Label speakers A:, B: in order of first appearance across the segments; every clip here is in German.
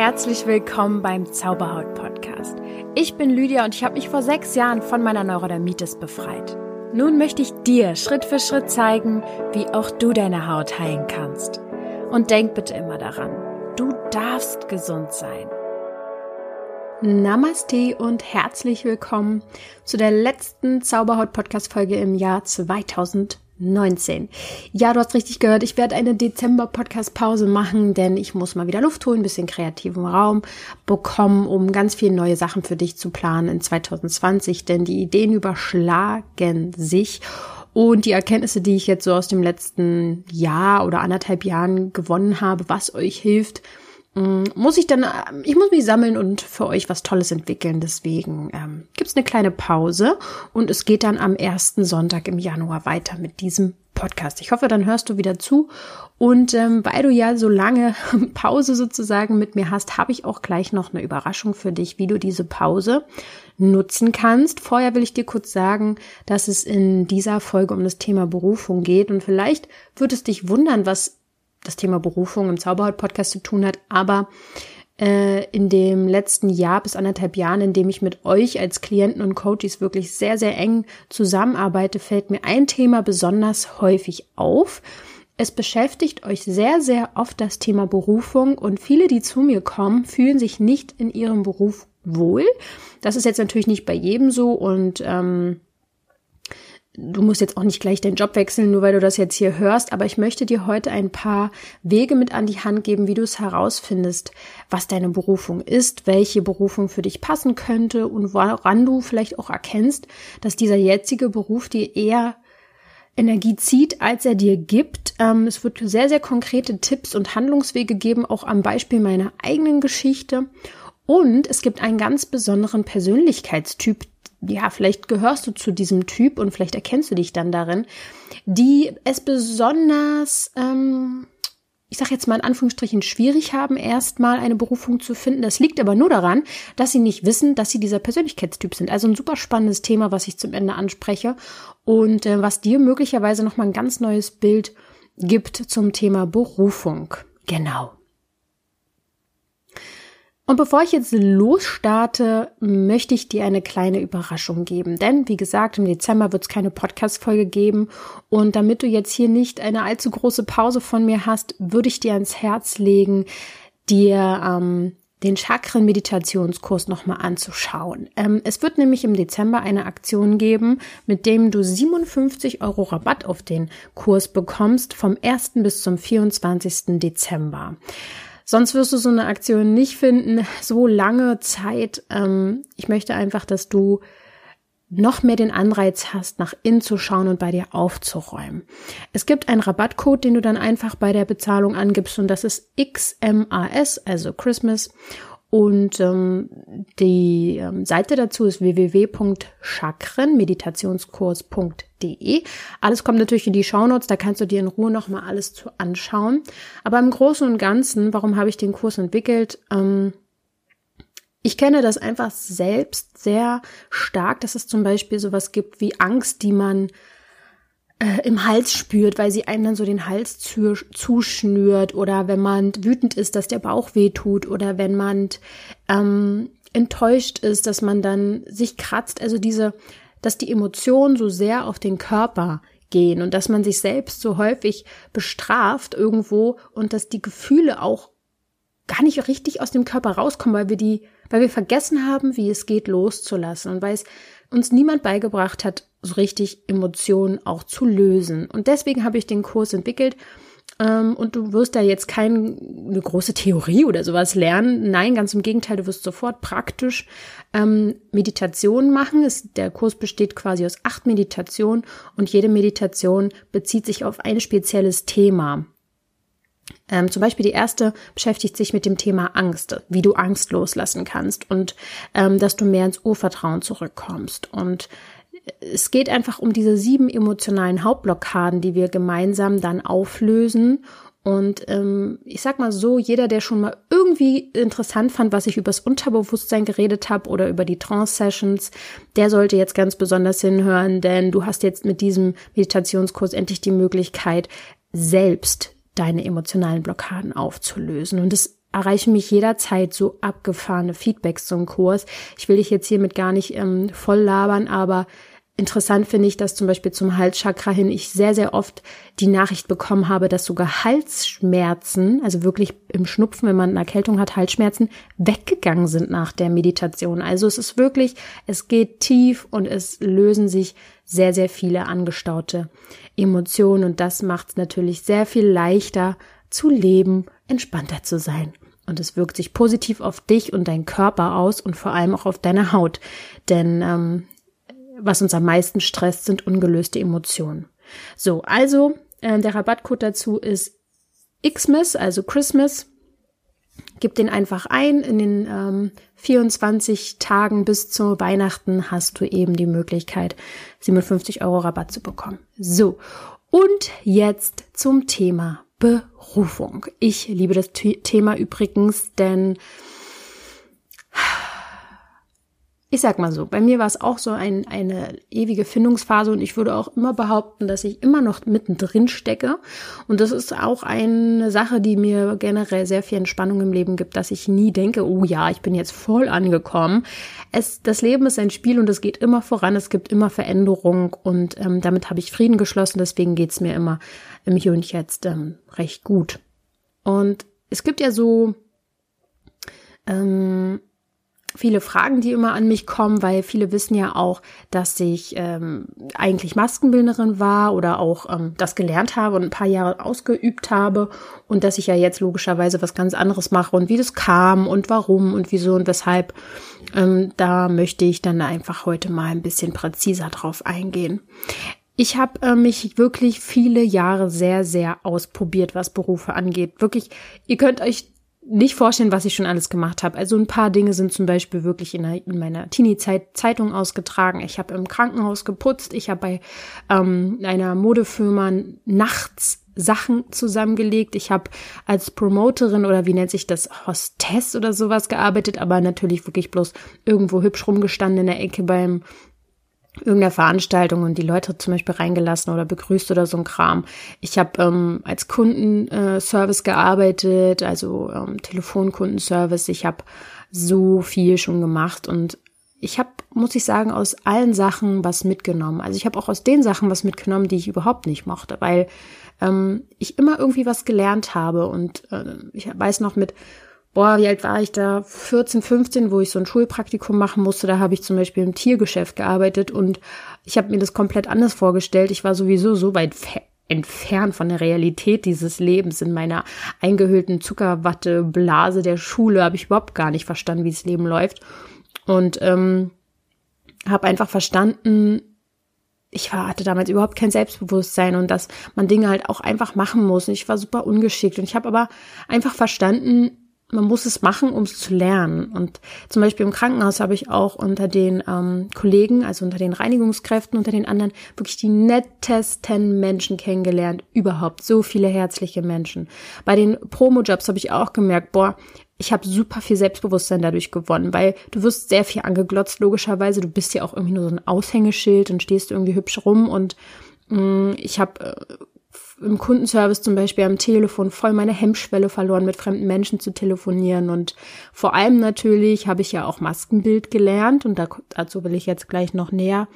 A: herzlich willkommen beim Zauberhaut Podcast. Ich bin Lydia und ich habe mich vor sechs Jahren von meiner Neurodermitis befreit. Nun möchte ich dir Schritt für Schritt zeigen, wie auch du deine Haut heilen kannst. Und denk bitte immer daran, du darfst gesund sein. Namaste und herzlich willkommen zu der letzten Zauberhaut Podcast Folge im Jahr 2020. 19. Ja, du hast richtig gehört, ich werde eine Dezember-Podcast-Pause machen, denn ich muss mal wieder Luft holen, bisschen kreativen Raum bekommen, um ganz viele neue Sachen für dich zu planen in 2020, denn die Ideen überschlagen sich. Und die Erkenntnisse, die ich jetzt so aus dem letzten Jahr oder anderthalb Jahren gewonnen habe, was euch hilft, muss ich dann, ich muss mich sammeln und für euch was Tolles entwickeln. Deswegen ähm, gibt eine kleine Pause und es geht dann am ersten Sonntag im Januar weiter mit diesem Podcast. Ich hoffe, dann hörst du wieder zu. Und ähm, weil du ja so lange Pause sozusagen mit mir hast, habe ich auch gleich noch eine Überraschung für dich, wie du diese Pause nutzen kannst. Vorher will ich dir kurz sagen, dass es in dieser Folge um das Thema Berufung geht. Und vielleicht wird es dich wundern, was das Thema Berufung im Zauberhaut-Podcast zu tun hat, aber äh, in dem letzten Jahr bis anderthalb Jahren, in dem ich mit euch als Klienten und Coaches wirklich sehr, sehr eng zusammenarbeite, fällt mir ein Thema besonders häufig auf. Es beschäftigt euch sehr, sehr oft das Thema Berufung und viele, die zu mir kommen, fühlen sich nicht in ihrem Beruf wohl. Das ist jetzt natürlich nicht bei jedem so und ähm, du musst jetzt auch nicht gleich deinen Job wechseln, nur weil du das jetzt hier hörst, aber ich möchte dir heute ein paar Wege mit an die Hand geben, wie du es herausfindest, was deine Berufung ist, welche Berufung für dich passen könnte und woran du vielleicht auch erkennst, dass dieser jetzige Beruf dir eher Energie zieht, als er dir gibt. Ähm, es wird sehr, sehr konkrete Tipps und Handlungswege geben, auch am Beispiel meiner eigenen Geschichte. Und es gibt einen ganz besonderen Persönlichkeitstyp, ja, vielleicht gehörst du zu diesem Typ und vielleicht erkennst du dich dann darin, die es besonders, ähm, ich sage jetzt mal in Anführungsstrichen, schwierig haben, erstmal eine Berufung zu finden. Das liegt aber nur daran, dass sie nicht wissen, dass sie dieser Persönlichkeitstyp sind. Also ein super spannendes Thema, was ich zum Ende anspreche und äh, was dir möglicherweise nochmal ein ganz neues Bild gibt zum Thema Berufung. Genau. Und bevor ich jetzt losstarte, möchte ich dir eine kleine Überraschung geben. Denn, wie gesagt, im Dezember wird es keine Podcast-Folge geben. Und damit du jetzt hier nicht eine allzu große Pause von mir hast, würde ich dir ans Herz legen, dir ähm, den Chakren-Meditationskurs nochmal anzuschauen. Ähm, es wird nämlich im Dezember eine Aktion geben, mit dem du 57 Euro Rabatt auf den Kurs bekommst vom 1. bis zum 24. Dezember. Sonst wirst du so eine Aktion nicht finden, so lange Zeit. Ähm, ich möchte einfach, dass du noch mehr den Anreiz hast, nach innen zu schauen und bei dir aufzuräumen. Es gibt einen Rabattcode, den du dann einfach bei der Bezahlung angibst und das ist XMAS, also Christmas. Und ähm, die ähm, Seite dazu ist www.chakrenmeditationskurs.de. Alles kommt natürlich in die Shownotes, da kannst du dir in Ruhe nochmal alles zu anschauen. Aber im Großen und Ganzen, warum habe ich den Kurs entwickelt? Ähm, ich kenne das einfach selbst sehr stark, dass es zum Beispiel sowas gibt wie Angst, die man äh, im Hals spürt, weil sie einem dann so den Hals zu, zuschnürt oder wenn man wütend ist, dass der Bauch weh tut oder wenn man ähm, enttäuscht ist, dass man dann sich kratzt. Also diese, dass die Emotionen so sehr auf den Körper gehen und dass man sich selbst so häufig bestraft irgendwo und dass die Gefühle auch gar nicht richtig aus dem Körper rauskommen, weil wir die, weil wir vergessen haben, wie es geht, loszulassen und weil es uns niemand beigebracht hat, so richtig Emotionen auch zu lösen. Und deswegen habe ich den Kurs entwickelt. Ähm, und du wirst da jetzt keine große Theorie oder sowas lernen. Nein, ganz im Gegenteil, du wirst sofort praktisch ähm, Meditation machen. Es, der Kurs besteht quasi aus acht Meditationen und jede Meditation bezieht sich auf ein spezielles Thema. Ähm, zum Beispiel die erste beschäftigt sich mit dem Thema Angst, wie du Angst loslassen kannst und ähm, dass du mehr ins Urvertrauen zurückkommst. Und es geht einfach um diese sieben emotionalen Hauptblockaden, die wir gemeinsam dann auflösen. Und ähm, ich sag mal so, jeder, der schon mal irgendwie interessant fand, was ich übers Unterbewusstsein geredet habe oder über die Trance-Sessions, der sollte jetzt ganz besonders hinhören, denn du hast jetzt mit diesem Meditationskurs endlich die Möglichkeit, selbst deine emotionalen Blockaden aufzulösen. Und es erreichen mich jederzeit so abgefahrene Feedbacks zum Kurs. Ich will dich jetzt hiermit gar nicht ähm, voll labern, aber Interessant finde ich, dass zum Beispiel zum Halschakra hin ich sehr, sehr oft die Nachricht bekommen habe, dass sogar Halsschmerzen, also wirklich im Schnupfen, wenn man eine Erkältung hat, Halsschmerzen, weggegangen sind nach der Meditation. Also es ist wirklich, es geht tief und es lösen sich sehr, sehr viele angestaute Emotionen und das macht es natürlich sehr viel leichter zu leben, entspannter zu sein. Und es wirkt sich positiv auf dich und deinen Körper aus und vor allem auch auf deine Haut. Denn ähm, was uns am meisten stresst, sind ungelöste Emotionen. So, also äh, der Rabattcode dazu ist Xmas, also Christmas. Gib den einfach ein. In den ähm, 24 Tagen bis zu Weihnachten hast du eben die Möglichkeit, 57 Euro Rabatt zu bekommen. So, und jetzt zum Thema Berufung. Ich liebe das Thema übrigens, denn ich sag mal so, bei mir war es auch so ein, eine ewige Findungsphase und ich würde auch immer behaupten, dass ich immer noch mittendrin stecke. Und das ist auch eine Sache, die mir generell sehr viel Entspannung im Leben gibt, dass ich nie denke, oh ja, ich bin jetzt voll angekommen. Es, das Leben ist ein Spiel und es geht immer voran, es gibt immer Veränderung und ähm, damit habe ich Frieden geschlossen, deswegen geht's mir immer im Hier und Jetzt ähm, recht gut. Und es gibt ja so ähm, viele Fragen, die immer an mich kommen, weil viele wissen ja auch, dass ich ähm, eigentlich Maskenbildnerin war oder auch ähm, das gelernt habe und ein paar Jahre ausgeübt habe und dass ich ja jetzt logischerweise was ganz anderes mache und wie das kam und warum und wieso und weshalb. Ähm, da möchte ich dann einfach heute mal ein bisschen präziser drauf eingehen. Ich habe äh, mich wirklich viele Jahre sehr, sehr ausprobiert, was Berufe angeht. Wirklich, ihr könnt euch nicht vorstellen, was ich schon alles gemacht habe. Also ein paar Dinge sind zum Beispiel wirklich in, der, in meiner Teenie-Zeit Zeitung ausgetragen. Ich habe im Krankenhaus geputzt. Ich habe bei ähm, einer Modefirma nachts Sachen zusammengelegt. Ich habe als Promoterin oder wie nennt sich das, Hostess oder sowas gearbeitet, aber natürlich wirklich bloß irgendwo hübsch rumgestanden in der Ecke beim irgendeiner Veranstaltung und die Leute zum Beispiel reingelassen oder begrüßt oder so ein Kram. Ich habe ähm, als Kundenservice gearbeitet, also ähm, Telefonkundenservice. Ich habe so viel schon gemacht und ich habe, muss ich sagen, aus allen Sachen was mitgenommen. Also ich habe auch aus den Sachen was mitgenommen, die ich überhaupt nicht mochte, weil ähm, ich immer irgendwie was gelernt habe und äh, ich weiß noch mit boah, wie alt war ich da? 14, 15, wo ich so ein Schulpraktikum machen musste. Da habe ich zum Beispiel im Tiergeschäft gearbeitet und ich habe mir das komplett anders vorgestellt. Ich war sowieso so weit entfernt von der Realität dieses Lebens. In meiner eingehüllten Zuckerwatteblase der Schule habe ich überhaupt gar nicht verstanden, wie das Leben läuft. Und ähm, habe einfach verstanden, ich war, hatte damals überhaupt kein Selbstbewusstsein und dass man Dinge halt auch einfach machen muss. Und ich war super ungeschickt. Und ich habe aber einfach verstanden, man muss es machen, um es zu lernen. Und zum Beispiel im Krankenhaus habe ich auch unter den ähm, Kollegen, also unter den Reinigungskräften, unter den anderen, wirklich die nettesten Menschen kennengelernt. Überhaupt so viele herzliche Menschen. Bei den Promo-Jobs habe ich auch gemerkt, boah, ich habe super viel Selbstbewusstsein dadurch gewonnen, weil du wirst sehr viel angeglotzt, logischerweise. Du bist ja auch irgendwie nur so ein Aushängeschild und stehst irgendwie hübsch rum und mh, mm, ich habe äh, im Kundenservice zum Beispiel am Telefon voll meine Hemmschwelle verloren, mit fremden Menschen zu telefonieren. Und vor allem natürlich habe ich ja auch Maskenbild gelernt und dazu will ich jetzt gleich noch näher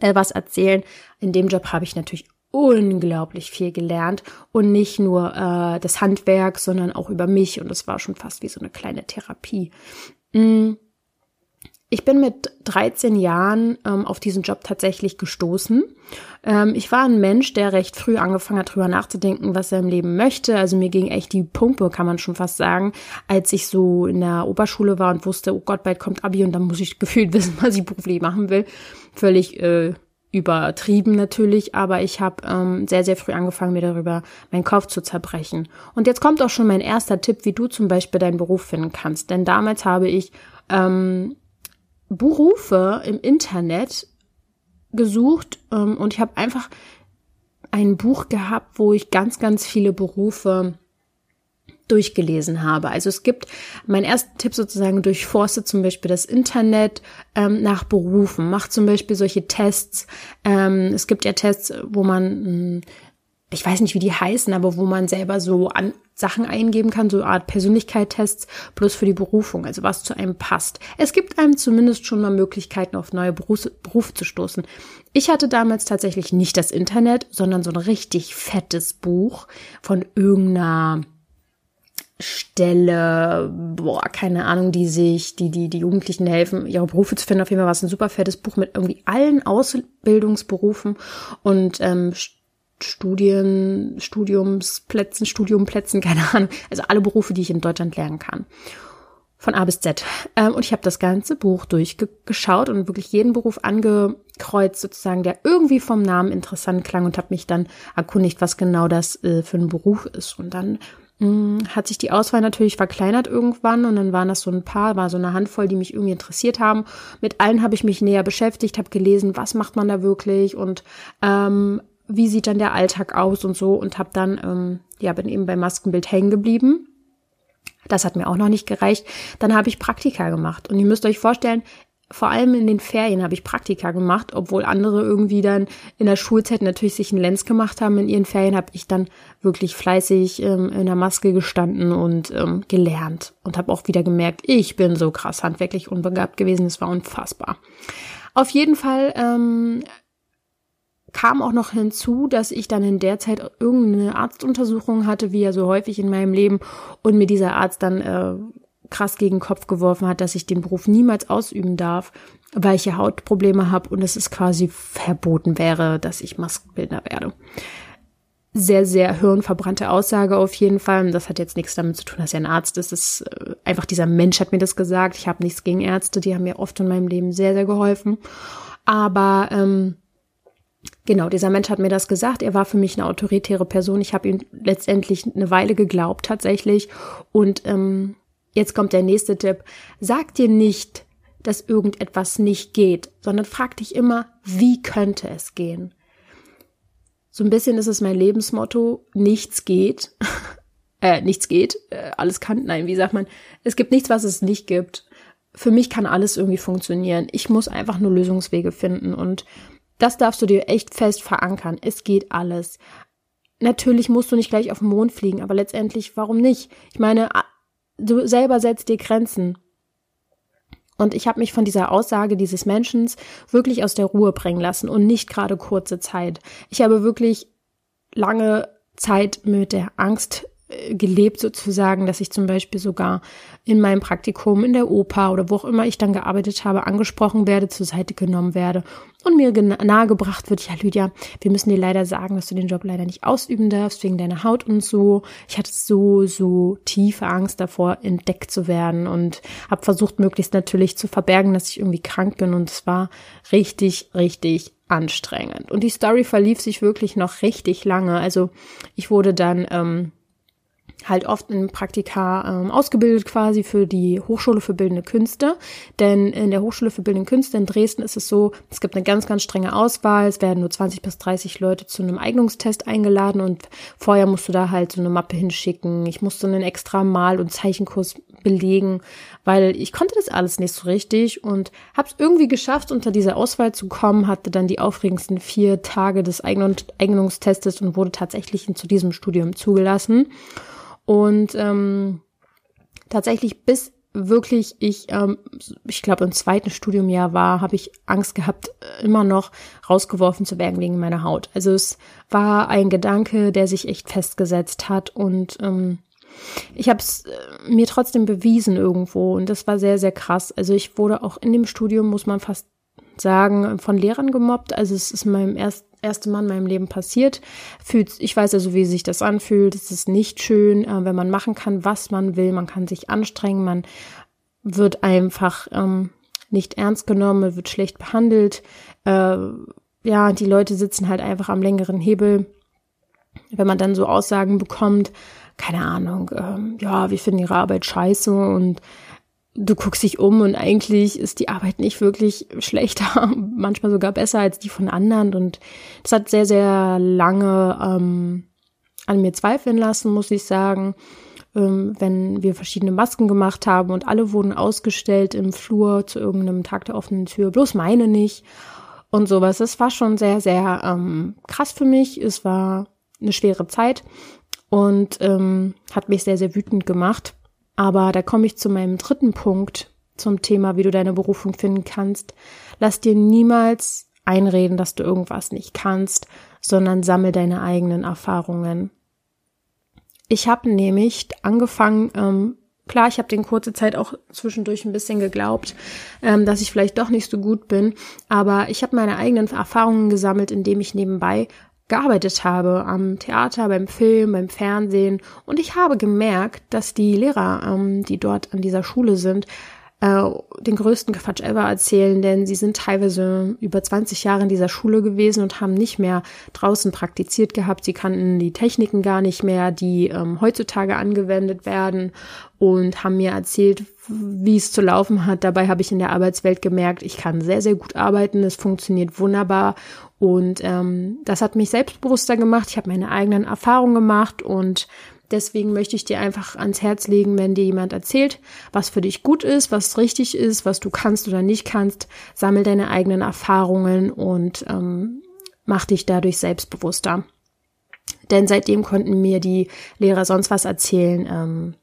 A: äh, was erzählen. In dem Job habe ich natürlich unglaublich viel gelernt und nicht nur äh, das Handwerk, sondern auch über mich und das war schon fast wie so eine kleine Therapie. Mm. Ich bin mit 13 Jahren ähm, auf diesen Job tatsächlich gestoßen. Ähm, ich war ein Mensch, der recht früh angefangen hat, drüber nachzudenken, was er im Leben möchte. Also mir ging echt die Pumpe, kann man schon fast sagen, als ich so in der Oberschule war und wusste, oh Gott, bald kommt Abi und dann muss ich gefühlt wissen, was ich beruflich machen will. Völlig äh, übertrieben natürlich, aber ich habe ähm, sehr, sehr früh angefangen, mir darüber meinen Kopf zu zerbrechen. Und jetzt kommt auch schon mein erster Tipp, wie du zum Beispiel deinen Beruf finden kannst. Denn damals habe ich ähm, Berufe im Internet gesucht ähm, und ich habe einfach ein Buch gehabt, wo ich ganz, ganz viele Berufe durchgelesen habe. Also es gibt mein erster Tipp sozusagen durchforste zum Beispiel das Internet ähm, nach Berufen, macht zum Beispiel solche Tests. Ähm, es gibt ja Tests, wo man, hm, ich weiß nicht, wie die heißen, aber wo man selber so an Sachen eingeben kann, so eine Art Persönlichkeitstests, bloß für die Berufung, also was zu einem passt. Es gibt einem zumindest schon mal Möglichkeiten, auf neue Berufs Berufe zu stoßen. Ich hatte damals tatsächlich nicht das Internet, sondern so ein richtig fettes Buch von irgendeiner Stelle, boah, keine Ahnung, die sich, die, die, die Jugendlichen helfen, ihre Berufe zu finden. Auf jeden Fall war es ein super fettes Buch mit irgendwie allen Ausbildungsberufen und ähm, Studien, Studiumsplätzen, Studiumplätzen, keine Ahnung. Also alle Berufe, die ich in Deutschland lernen kann. Von A bis Z. Ähm, und ich habe das ganze Buch durchgeschaut und wirklich jeden Beruf angekreuzt, sozusagen, der irgendwie vom Namen interessant klang und habe mich dann erkundigt, was genau das äh, für ein Beruf ist. Und dann hm, hat sich die Auswahl natürlich verkleinert irgendwann und dann waren das so ein paar, war so eine Handvoll, die mich irgendwie interessiert haben. Mit allen habe ich mich näher beschäftigt, habe gelesen, was macht man da wirklich und ähm, wie sieht dann der Alltag aus und so und habe dann, ähm, ja, bin eben bei Maskenbild hängen geblieben. Das hat mir auch noch nicht gereicht. Dann habe ich Praktika gemacht und ihr müsst euch vorstellen, vor allem in den Ferien habe ich Praktika gemacht, obwohl andere irgendwie dann in der Schulzeit natürlich sich einen Lenz gemacht haben. In ihren Ferien habe ich dann wirklich fleißig ähm, in der Maske gestanden und ähm, gelernt und habe auch wieder gemerkt, ich bin so krass handwerklich unbegabt gewesen. Es war unfassbar. Auf jeden Fall ähm, kam auch noch hinzu, dass ich dann in der Zeit irgendeine Arztuntersuchung hatte, wie ja so häufig in meinem Leben, und mir dieser Arzt dann äh, krass gegen den Kopf geworfen hat, dass ich den Beruf niemals ausüben darf, weil ich ja Hautprobleme habe und es ist quasi verboten wäre, dass ich Maskenbildner werde. Sehr, sehr hirnverbrannte Aussage auf jeden Fall. Und das hat jetzt nichts damit zu tun, dass er ein Arzt ist. Es ist äh, einfach dieser Mensch hat mir das gesagt. Ich habe nichts gegen Ärzte, die haben mir oft in meinem Leben sehr, sehr geholfen. Aber ähm, Genau, dieser Mensch hat mir das gesagt. Er war für mich eine autoritäre Person. Ich habe ihm letztendlich eine Weile geglaubt tatsächlich. Und ähm, Jetzt kommt der nächste Tipp. Sag dir nicht, dass irgendetwas nicht geht, sondern frag dich immer, wie könnte es gehen? So ein bisschen ist es mein Lebensmotto, nichts geht. äh, nichts geht, äh, alles kann, nein, wie sagt man? Es gibt nichts, was es nicht gibt. Für mich kann alles irgendwie funktionieren. Ich muss einfach nur Lösungswege finden und das darfst du dir echt fest verankern. Es geht alles. Natürlich musst du nicht gleich auf den Mond fliegen, aber letztendlich, warum nicht? Ich meine, du selber setzt dir Grenzen. Und ich habe mich von dieser Aussage dieses Menschen wirklich aus der Ruhe bringen lassen und nicht gerade kurze Zeit. Ich habe wirklich lange Zeit mit der Angst gelebt sozusagen, dass ich zum Beispiel sogar in meinem Praktikum in der Oper oder wo auch immer ich dann gearbeitet habe, angesprochen werde, zur Seite genommen werde und mir nahegebracht wird, ja Lydia, wir müssen dir leider sagen, dass du den Job leider nicht ausüben darfst wegen deiner Haut und so. Ich hatte so, so tiefe Angst davor, entdeckt zu werden und habe versucht, möglichst natürlich zu verbergen, dass ich irgendwie krank bin und es war richtig, richtig anstrengend. Und die Story verlief sich wirklich noch richtig lange. Also ich wurde dann ähm, halt oft in Praktika ähm, ausgebildet quasi für die Hochschule für Bildende Künste. Denn in der Hochschule für Bildende Künste in Dresden ist es so, es gibt eine ganz, ganz strenge Auswahl. Es werden nur 20 bis 30 Leute zu einem Eignungstest eingeladen und vorher musst du da halt so eine Mappe hinschicken. Ich musste einen extra Mal- und Zeichenkurs belegen, weil ich konnte das alles nicht so richtig und habe es irgendwie geschafft, unter diese Auswahl zu kommen, hatte dann die aufregendsten vier Tage des Eignungstestes und wurde tatsächlich zu diesem Studium zugelassen. Und ähm, tatsächlich bis wirklich ich, ähm, ich glaube im zweiten Studiumjahr war, habe ich Angst gehabt, äh, immer noch rausgeworfen zu werden wegen meiner Haut. Also es war ein Gedanke, der sich echt festgesetzt hat und ähm, ich habe es äh, mir trotzdem bewiesen irgendwo und das war sehr, sehr krass. Also ich wurde auch in dem Studium, muss man fast sagen, von Lehrern gemobbt. Also es ist meinem erst, erste Mal in meinem Leben passiert. Fühlt, ich weiß also, wie sich das anfühlt. Es ist nicht schön, äh, wenn man machen kann, was man will. Man kann sich anstrengen. Man wird einfach ähm, nicht ernst genommen, wird schlecht behandelt. Äh, ja, die Leute sitzen halt einfach am längeren Hebel. Wenn man dann so Aussagen bekommt, keine Ahnung, ähm, ja, wir finden ihre Arbeit scheiße und du guckst dich um und eigentlich ist die Arbeit nicht wirklich schlechter, manchmal sogar besser als die von anderen. Und das hat sehr, sehr lange ähm, an mir zweifeln lassen, muss ich sagen. Ähm, wenn wir verschiedene Masken gemacht haben und alle wurden ausgestellt im Flur zu irgendeinem Tag der offenen Tür, bloß meine nicht und sowas. Das war schon sehr, sehr ähm, krass für mich. Es war eine schwere Zeit. und ähm, hat mich sehr, sehr wütend gemacht. Aber da komme ich zu meinem dritten Punkt zum Thema, wie du deine Berufung finden kannst. Lass dir niemals einreden, dass du irgendwas nicht kannst, sondern sammel deine eigenen Erfahrungen. Ich habe nämlich angefangen, ähm, klar, ich habe den kurze Zeit auch zwischendurch ein bisschen geglaubt, ähm, dass ich vielleicht doch nicht so gut bin, aber ich habe meine eigenen Erfahrungen gesammelt, indem ich nebenbei gearbeitet habe am Theater, beim Film, beim Fernsehen und ich habe gemerkt, dass die Lehrer, ähm, die dort an dieser Schule sind, äh, den größten Quatsch ever erzählen, denn sie sind teilweise über 20 Jahre in dieser Schule gewesen und haben nicht mehr draußen praktiziert gehabt. Sie kannten die Techniken gar nicht mehr, die ähm, heutzutage angewendet werden und haben mir erzählt, wie es zu laufen hat. Dabei habe ich in der Arbeitswelt gemerkt, ich kann sehr, sehr gut arbeiten, es funktioniert wunderbar und ähm, das hat mich selbstbewusster gemacht. Ich habe meine eigenen Erfahrungen gemacht und Deswegen möchte ich dir einfach ans Herz legen, wenn dir jemand erzählt, was für dich gut ist, was richtig ist, was du kannst oder nicht kannst, sammel deine eigenen Erfahrungen und ähm, mach dich dadurch selbstbewusster. Denn seitdem konnten mir die Lehrer sonst was erzählen. Ähm,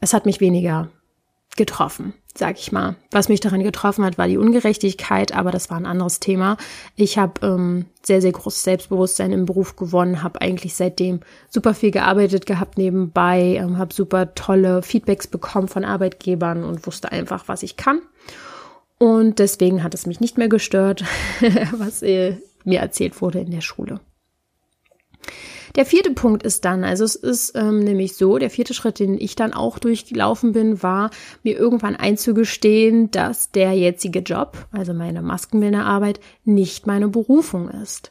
A: es hat mich weniger getroffen sag ich mal. Was mich daran getroffen hat, war die Ungerechtigkeit, aber das war ein anderes Thema. Ich habe ähm, sehr, sehr großes Selbstbewusstsein im Beruf gewonnen, habe eigentlich seitdem super viel gearbeitet gehabt nebenbei, ähm, habe super tolle Feedbacks bekommen von Arbeitgebern und wusste einfach, was ich kann. Und deswegen hat es mich nicht mehr gestört, was äh, mir erzählt wurde in der Schule. Der vierte Punkt ist dann, also es ist ähm, nämlich so, der vierte Schritt, den ich dann auch durchgelaufen bin, war mir irgendwann einzugestehen, dass der jetzige Job, also meine Maskenbildnerarbeit, nicht meine Berufung ist.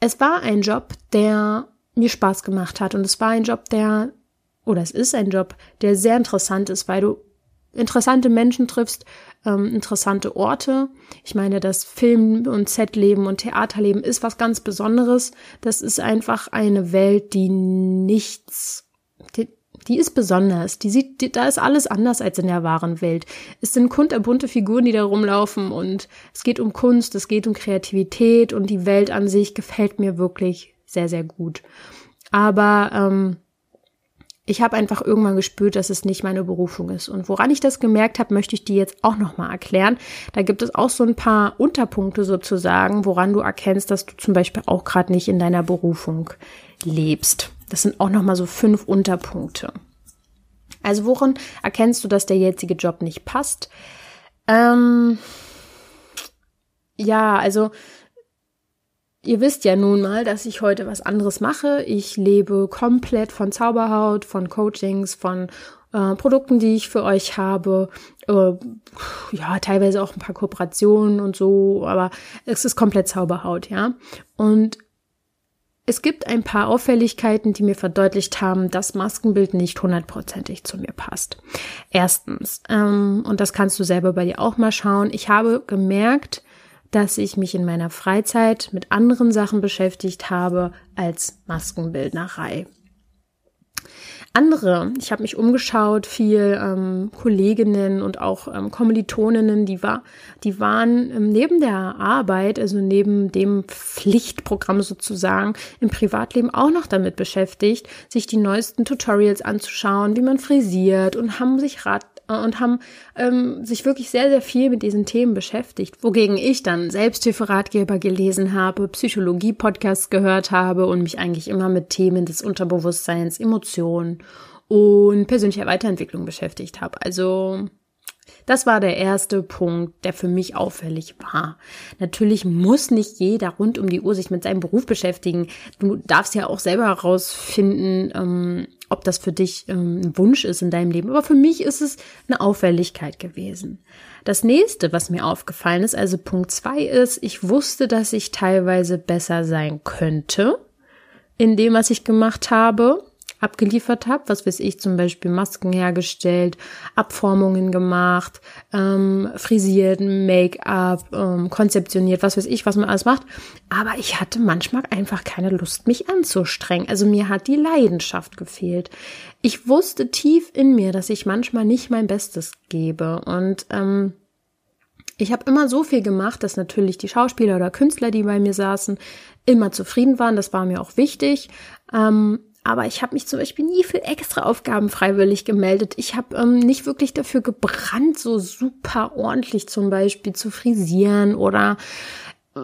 A: Es war ein Job, der mir Spaß gemacht hat und es war ein Job, der, oder es ist ein Job, der sehr interessant ist, weil du interessante Menschen triffst, ähm, interessante Orte. Ich meine, das Film- und Setleben und Theaterleben ist was ganz Besonderes. Das ist einfach eine Welt, die nichts, die, die ist besonders. Die sieht, die, da ist alles anders als in der wahren Welt. Es sind kunterbunte Figuren, die da rumlaufen und es geht um Kunst, es geht um Kreativität und die Welt an sich gefällt mir wirklich sehr, sehr gut. Aber ähm, ich habe einfach irgendwann gespürt, dass es nicht meine Berufung ist. Und woran ich das gemerkt habe, möchte ich dir jetzt auch nochmal erklären. Da gibt es auch so ein paar Unterpunkte sozusagen, woran du erkennst, dass du zum Beispiel auch gerade nicht in deiner Berufung lebst. Das sind auch nochmal so fünf Unterpunkte. Also woran erkennst du, dass der jetzige Job nicht passt? Ähm, ja, also Ihr wisst ja nun mal, dass ich heute was anderes mache. Ich lebe komplett von Zauberhaut, von Coachings, von äh, Produkten, die ich für euch habe. Äh, ja, teilweise auch ein paar Kooperationen und so, aber es ist komplett Zauberhaut, ja. Und es gibt ein paar Auffälligkeiten, die mir verdeutlicht haben, dass Maskenbild nicht hundertprozentig zu mir passt. Erstens, ähm, und das kannst du selber bei dir auch mal schauen, ich habe gemerkt, dass ich mich in meiner Freizeit mit anderen Sachen beschäftigt habe als Maskenbildnerei. Andere, ich habe mich umgeschaut, viel ähm, Kolleginnen und auch ähm, Kommilitoninnen, die war, die waren ähm, neben der Arbeit, also neben dem Pflichtprogramm sozusagen im Privatleben auch noch damit beschäftigt, sich die neuesten Tutorials anzuschauen, wie man frisiert und haben sich Rat und haben ähm, sich wirklich sehr, sehr viel mit diesen Themen beschäftigt, wogegen ich dann Selbsthilferatgeber gelesen habe, Psychologie-Podcasts gehört habe und mich eigentlich immer mit Themen des Unterbewusstseins, Emotionen und persönlicher Weiterentwicklung beschäftigt habe. Also das war der erste Punkt, der für mich auffällig war. Natürlich muss nicht jeder rund um die Uhr sich mit seinem Beruf beschäftigen. Du darfst ja auch selber herausfinden, ähm, ob das für dich ähm, ein Wunsch ist in deinem Leben. Aber für mich ist es eine Auffälligkeit gewesen. Das nächste, was mir aufgefallen ist, also Punkt zwei ist, ich wusste, dass ich teilweise besser sein könnte in dem, was ich gemacht habe abgeliefert habe. Was weiß ich, zum Beispiel Masken hergestellt, Abformungen gemacht, ähm, frisiert, Make-up, ähm, konzeptioniert, was weiß ich, was man alles macht. Aber ich hatte manchmal einfach keine Lust, mich anzustrengen. Also mir hat die Leidenschaft gefehlt. Ich wusste tief in mir, dass ich manchmal nicht mein Bestes gebe und ähm, ich habe immer so viel gemacht, dass natürlich die Schauspieler oder Künstler, die bei mir saßen, immer zufrieden waren. Das war mir auch wichtig. Ähm, aber ich habe mich zum Beispiel nie für extra Aufgaben freiwillig gemeldet. Ich habe ähm, nicht wirklich dafür gebrannt, so super ordentlich zum Beispiel zu frisieren oder äh,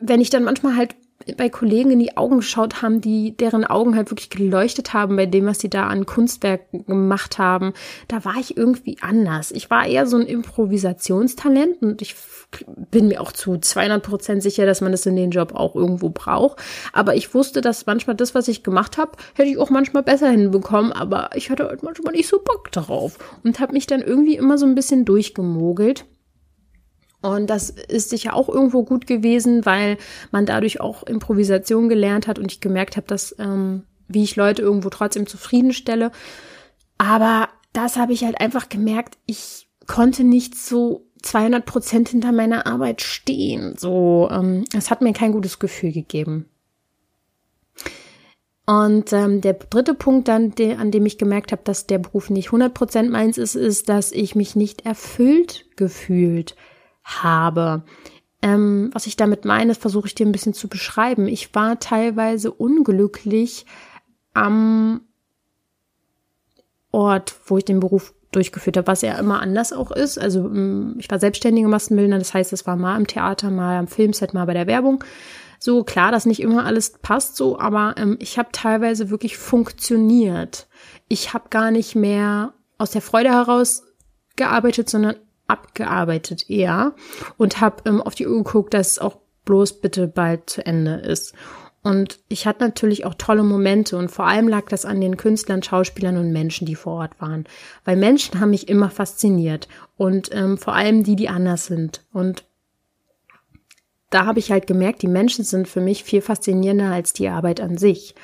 A: wenn ich dann manchmal halt bei Kollegen in die Augen geschaut haben, die deren Augen halt wirklich geleuchtet haben bei dem, was sie da an Kunstwerken gemacht haben, da war ich irgendwie anders. Ich war eher so ein Improvisationstalent und ich bin mir auch zu 200 Prozent sicher, dass man das in den Job auch irgendwo braucht. Aber ich wusste, dass manchmal das, was ich gemacht habe, hätte ich auch manchmal besser hinbekommen, aber ich hatte halt manchmal nicht so Bock drauf und habe mich dann irgendwie immer so ein bisschen durchgemogelt. Und das ist sicher auch irgendwo gut gewesen, weil man dadurch auch Improvisation gelernt hat und ich gemerkt habe, dass ähm, wie ich Leute irgendwo trotzdem zufriedenstelle. Aber das habe ich halt einfach gemerkt, ich konnte nicht so 200 Prozent hinter meiner Arbeit stehen. So, ähm, es hat mir kein gutes Gefühl gegeben. Und ähm, der dritte Punkt dann, de, an dem ich gemerkt habe, dass der Beruf nicht 100 Prozent meins ist, ist, dass ich mich nicht erfüllt gefühlt habe. Ähm, was ich damit meine, versuche ich dir ein bisschen zu beschreiben. Ich war teilweise unglücklich am Ort, wo ich den Beruf durchgeführt habe, was ja immer anders auch ist. Also mm, ich war selbstständige Maskenbildner, das heißt, es war mal im Theater, mal am Filmset, mal bei der Werbung. So klar, dass nicht immer alles passt so, aber ähm, ich habe teilweise wirklich funktioniert. Ich habe gar nicht mehr aus der Freude heraus gearbeitet, sondern abgearbeitet eher und habe ähm, auf die Uhr geguckt, dass es auch bloß bitte bald zu Ende ist. Und ich hatte natürlich auch tolle Momente und vor allem lag das an den Künstlern, Schauspielern und Menschen, die vor Ort waren. Weil Menschen haben mich immer fasziniert und ähm, vor allem die, die anders sind. Und da habe ich halt gemerkt, die Menschen sind für mich viel faszinierender als die Arbeit an sich.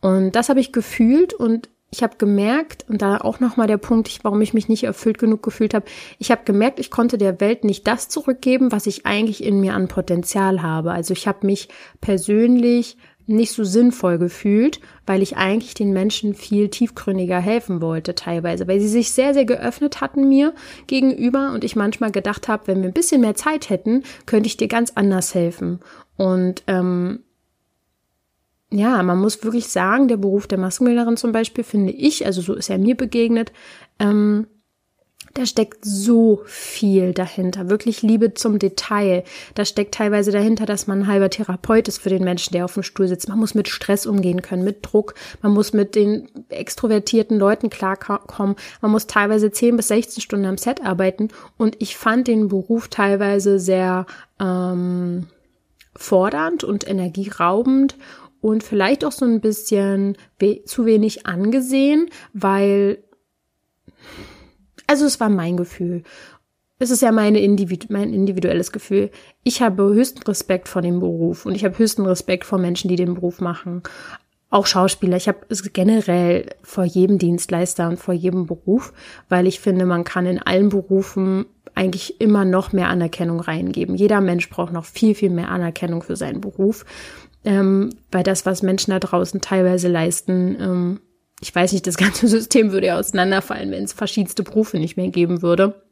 A: Und das habe ich gefühlt und ich habe gemerkt, und da auch nochmal der Punkt, warum ich mich nicht erfüllt genug gefühlt habe, ich habe gemerkt, ich konnte der Welt nicht das zurückgeben, was ich eigentlich in mir an Potenzial habe. Also ich habe mich persönlich nicht so sinnvoll gefühlt, weil ich eigentlich den Menschen viel tiefgründiger helfen wollte teilweise, weil sie sich sehr, sehr geöffnet hatten mir gegenüber und ich manchmal gedacht habe, wenn wir ein bisschen mehr Zeit hätten, könnte ich dir ganz anders helfen. Und ähm, ja, man muss wirklich sagen, der Beruf der Maskenbildnerin zum Beispiel, finde ich, also so ist er mir begegnet, ähm, da steckt so viel dahinter. Wirklich Liebe zum Detail. Da steckt teilweise dahinter, dass man ein halber Therapeut ist für den Menschen, der auf dem Stuhl sitzt. Man muss mit Stress umgehen können, mit Druck. Man muss mit den extrovertierten Leuten klarkommen. Man muss teilweise 10 bis 16 Stunden am Set arbeiten. Und ich fand den Beruf teilweise sehr ähm, fordernd und energieraubend und vielleicht auch so ein bisschen we zu wenig angesehen, weil, also es war mein Gefühl. Es ist ja meine Individu mein individuelles Gefühl. Ich habe höchsten Respekt vor dem Beruf und ich habe höchsten Respekt vor Menschen, die den Beruf machen. Auch Schauspieler. Ich habe es generell vor jedem Dienstleister und vor jedem Beruf, weil ich finde, man kann in allen Berufen eigentlich immer noch mehr Anerkennung reingeben. Jeder Mensch braucht noch viel, viel mehr Anerkennung für seinen Beruf ähm, weil das, was Menschen da draußen teilweise leisten, ähm, ich weiß nicht, das ganze System würde ja auseinanderfallen, wenn es verschiedenste Berufe nicht mehr geben würde.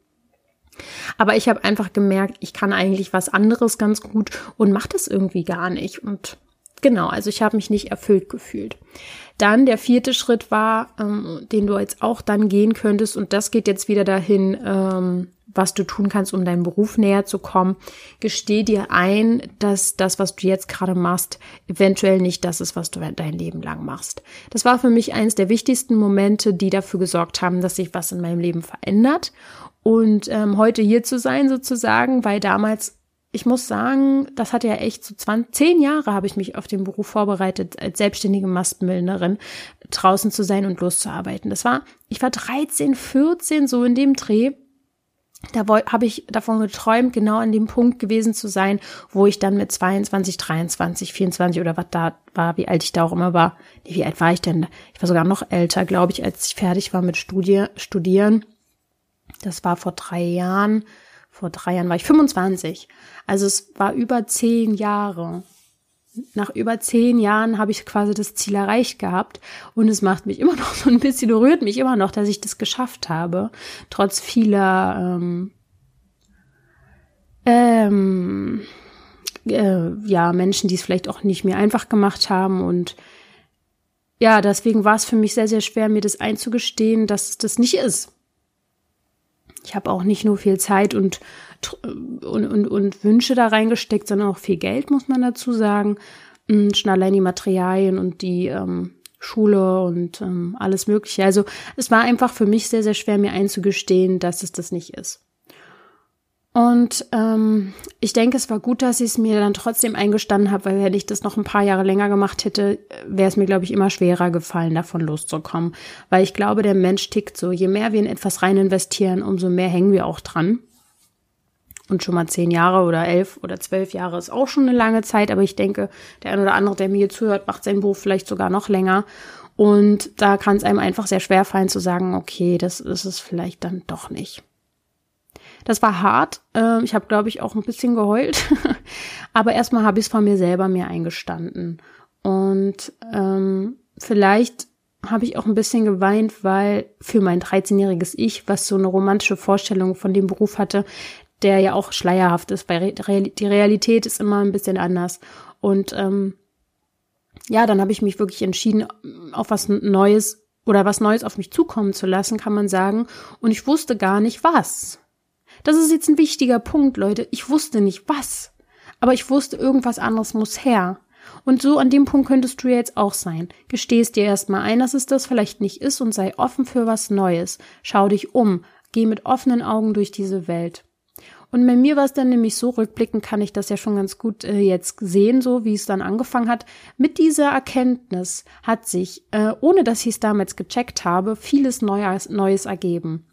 A: Aber ich habe einfach gemerkt, ich kann eigentlich was anderes ganz gut und mache das irgendwie gar nicht. Und genau, also ich habe mich nicht erfüllt gefühlt. Dann der vierte Schritt war, ähm, den du jetzt auch dann gehen könntest, und das geht jetzt wieder dahin, ähm, was du tun kannst, um deinem Beruf näher zu kommen. Gesteh dir ein, dass das, was du jetzt gerade machst, eventuell nicht das ist, was du dein Leben lang machst. Das war für mich eines der wichtigsten Momente, die dafür gesorgt haben, dass sich was in meinem Leben verändert. Und ähm, heute hier zu sein sozusagen, weil damals ich muss sagen, das hat ja echt so 20, zehn Jahre habe ich mich auf den Beruf vorbereitet, als selbstständige Maskenbildnerin draußen zu sein und loszuarbeiten. Das war, ich war 13, 14, so in dem Dreh da habe ich davon geträumt, genau an dem Punkt gewesen zu sein, wo ich dann mit 22, 23, 24 oder was da war, wie alt ich da auch immer war. Nee, wie alt war ich denn? Ich war sogar noch älter, glaube ich, als ich fertig war mit Studie, Studieren. Das war vor drei Jahren. Vor drei Jahren war ich 25. Also es war über zehn Jahre nach über zehn Jahren habe ich quasi das Ziel erreicht gehabt. Und es macht mich immer noch so ein bisschen, rührt mich immer noch, dass ich das geschafft habe, trotz vieler ähm, ähm, äh, ja Menschen, die es vielleicht auch nicht mehr einfach gemacht haben. Und ja, deswegen war es für mich sehr, sehr schwer, mir das einzugestehen, dass das nicht ist. Ich habe auch nicht nur viel Zeit und, und, und, und Wünsche da reingesteckt, sondern auch viel Geld, muss man dazu sagen. Hm, schon allein die Materialien und die ähm, Schule und ähm, alles Mögliche. Also es war einfach für mich sehr, sehr schwer, mir einzugestehen, dass es das nicht ist. Und ähm, ich denke, es war gut, dass ich es mir dann trotzdem eingestanden habe, weil wenn ich das noch ein paar Jahre länger gemacht hätte, wäre es mir, glaube ich, immer schwerer gefallen, davon loszukommen. Weil ich glaube, der Mensch tickt so. Je mehr wir in etwas rein investieren, umso mehr hängen wir auch dran. Und schon mal zehn Jahre oder elf oder zwölf Jahre ist auch schon eine lange Zeit, aber ich denke, der ein oder andere, der mir zuhört, macht seinen Beruf vielleicht sogar noch länger. Und da kann es einem einfach sehr schwer fallen zu sagen, okay, das ist es vielleicht dann doch nicht. Das war hart. Ähm, ich habe, glaube ich, auch ein bisschen geheult. Aber erstmal habe ich es von mir selber mir eingestanden. Und ähm, vielleicht habe ich auch ein bisschen geweint, weil für mein 13-jähriges Ich, was so eine romantische Vorstellung von dem Beruf hatte, der ja auch schleierhaft ist, weil die Realität ist immer ein bisschen anders. Und ähm, ja, dann habe ich mich wirklich entschieden, auf was Neues oder was Neues auf mich zukommen zu lassen, kann man sagen. Und ich wusste gar nicht was. Das ist jetzt ein wichtiger Punkt, Leute. Ich wusste nicht was. Aber ich wusste, irgendwas anderes muss her. Und so an dem Punkt könntest du jetzt auch sein. Gestehst dir erstmal ein, dass es das vielleicht nicht ist und sei offen für was Neues. Schau dich um. Geh mit offenen Augen durch diese Welt. Und bei mir war es dann nämlich so, rückblickend kann ich das ja schon ganz gut äh, jetzt sehen, so wie es dann angefangen hat. Mit dieser Erkenntnis hat sich, äh, ohne dass ich es damals gecheckt habe, vieles Neues, Neues ergeben.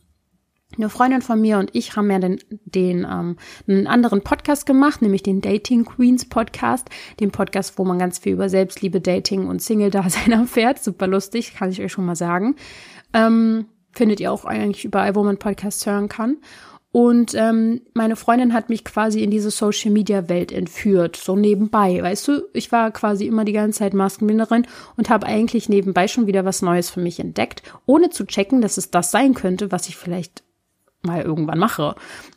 A: Eine Freundin von mir und ich haben ja den, den ähm, einen anderen Podcast gemacht, nämlich den Dating Queens Podcast, den Podcast, wo man ganz viel über Selbstliebe, Dating und Single-Dasein erfährt. Super lustig, kann ich euch schon mal sagen. Ähm, findet ihr auch eigentlich überall, wo man Podcasts hören kann. Und ähm, meine Freundin hat mich quasi in diese Social Media Welt entführt, so nebenbei. Weißt du, ich war quasi immer die ganze Zeit Maskenbinderin und habe eigentlich nebenbei schon wieder was Neues für mich entdeckt, ohne zu checken, dass es das sein könnte, was ich vielleicht mal irgendwann mache.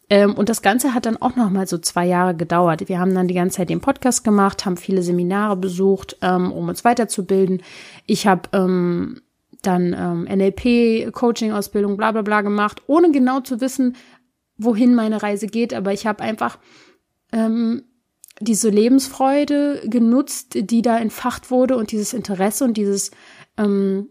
A: Ähm, und das Ganze hat dann auch noch mal so zwei Jahre gedauert. Wir haben dann die ganze Zeit den Podcast gemacht, haben viele Seminare besucht, ähm, um uns weiterzubilden. Ich habe ähm, dann ähm, NLP, Coaching-Ausbildung, bla bla bla gemacht, ohne genau zu wissen, wohin meine Reise geht. Aber ich habe einfach ähm, diese Lebensfreude genutzt, die da entfacht wurde und dieses Interesse und dieses ähm,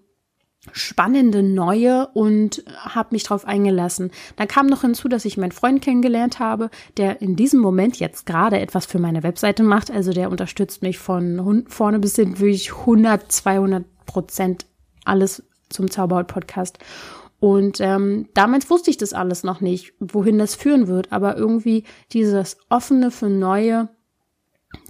A: spannende Neue und habe mich drauf eingelassen. Dann kam noch hinzu, dass ich meinen Freund kennengelernt habe, der in diesem Moment jetzt gerade etwas für meine Webseite macht. Also der unterstützt mich von vorne bis hin wirklich 100, 200 Prozent alles zum Zauberhaut-Podcast. Und ähm, damals wusste ich das alles noch nicht, wohin das führen wird. Aber irgendwie dieses offene für Neue,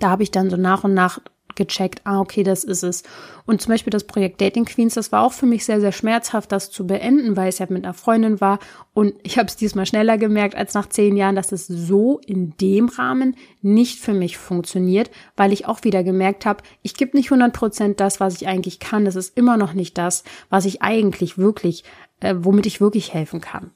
A: da habe ich dann so nach und nach gecheckt, ah, okay, das ist es. Und zum Beispiel das Projekt Dating Queens, das war auch für mich sehr, sehr schmerzhaft, das zu beenden, weil es ja mit einer Freundin war. Und ich habe es diesmal schneller gemerkt als nach zehn Jahren, dass es so in dem Rahmen nicht für mich funktioniert, weil ich auch wieder gemerkt habe, ich gebe nicht 100 Prozent das, was ich eigentlich kann. Das ist immer noch nicht das, was ich eigentlich wirklich, äh, womit ich wirklich helfen kann.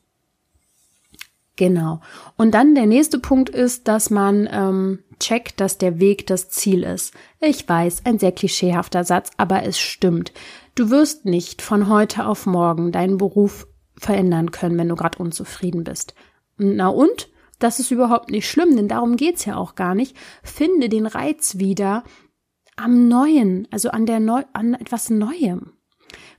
A: Genau. Und dann der nächste Punkt ist, dass man ähm, checkt, dass der Weg das Ziel ist. Ich weiß, ein sehr klischeehafter Satz, aber es stimmt. Du wirst nicht von heute auf morgen deinen Beruf verändern können, wenn du gerade unzufrieden bist. Na und? Das ist überhaupt nicht schlimm, denn darum geht's ja auch gar nicht. Finde den Reiz wieder am Neuen, also an der Neu an etwas Neuem.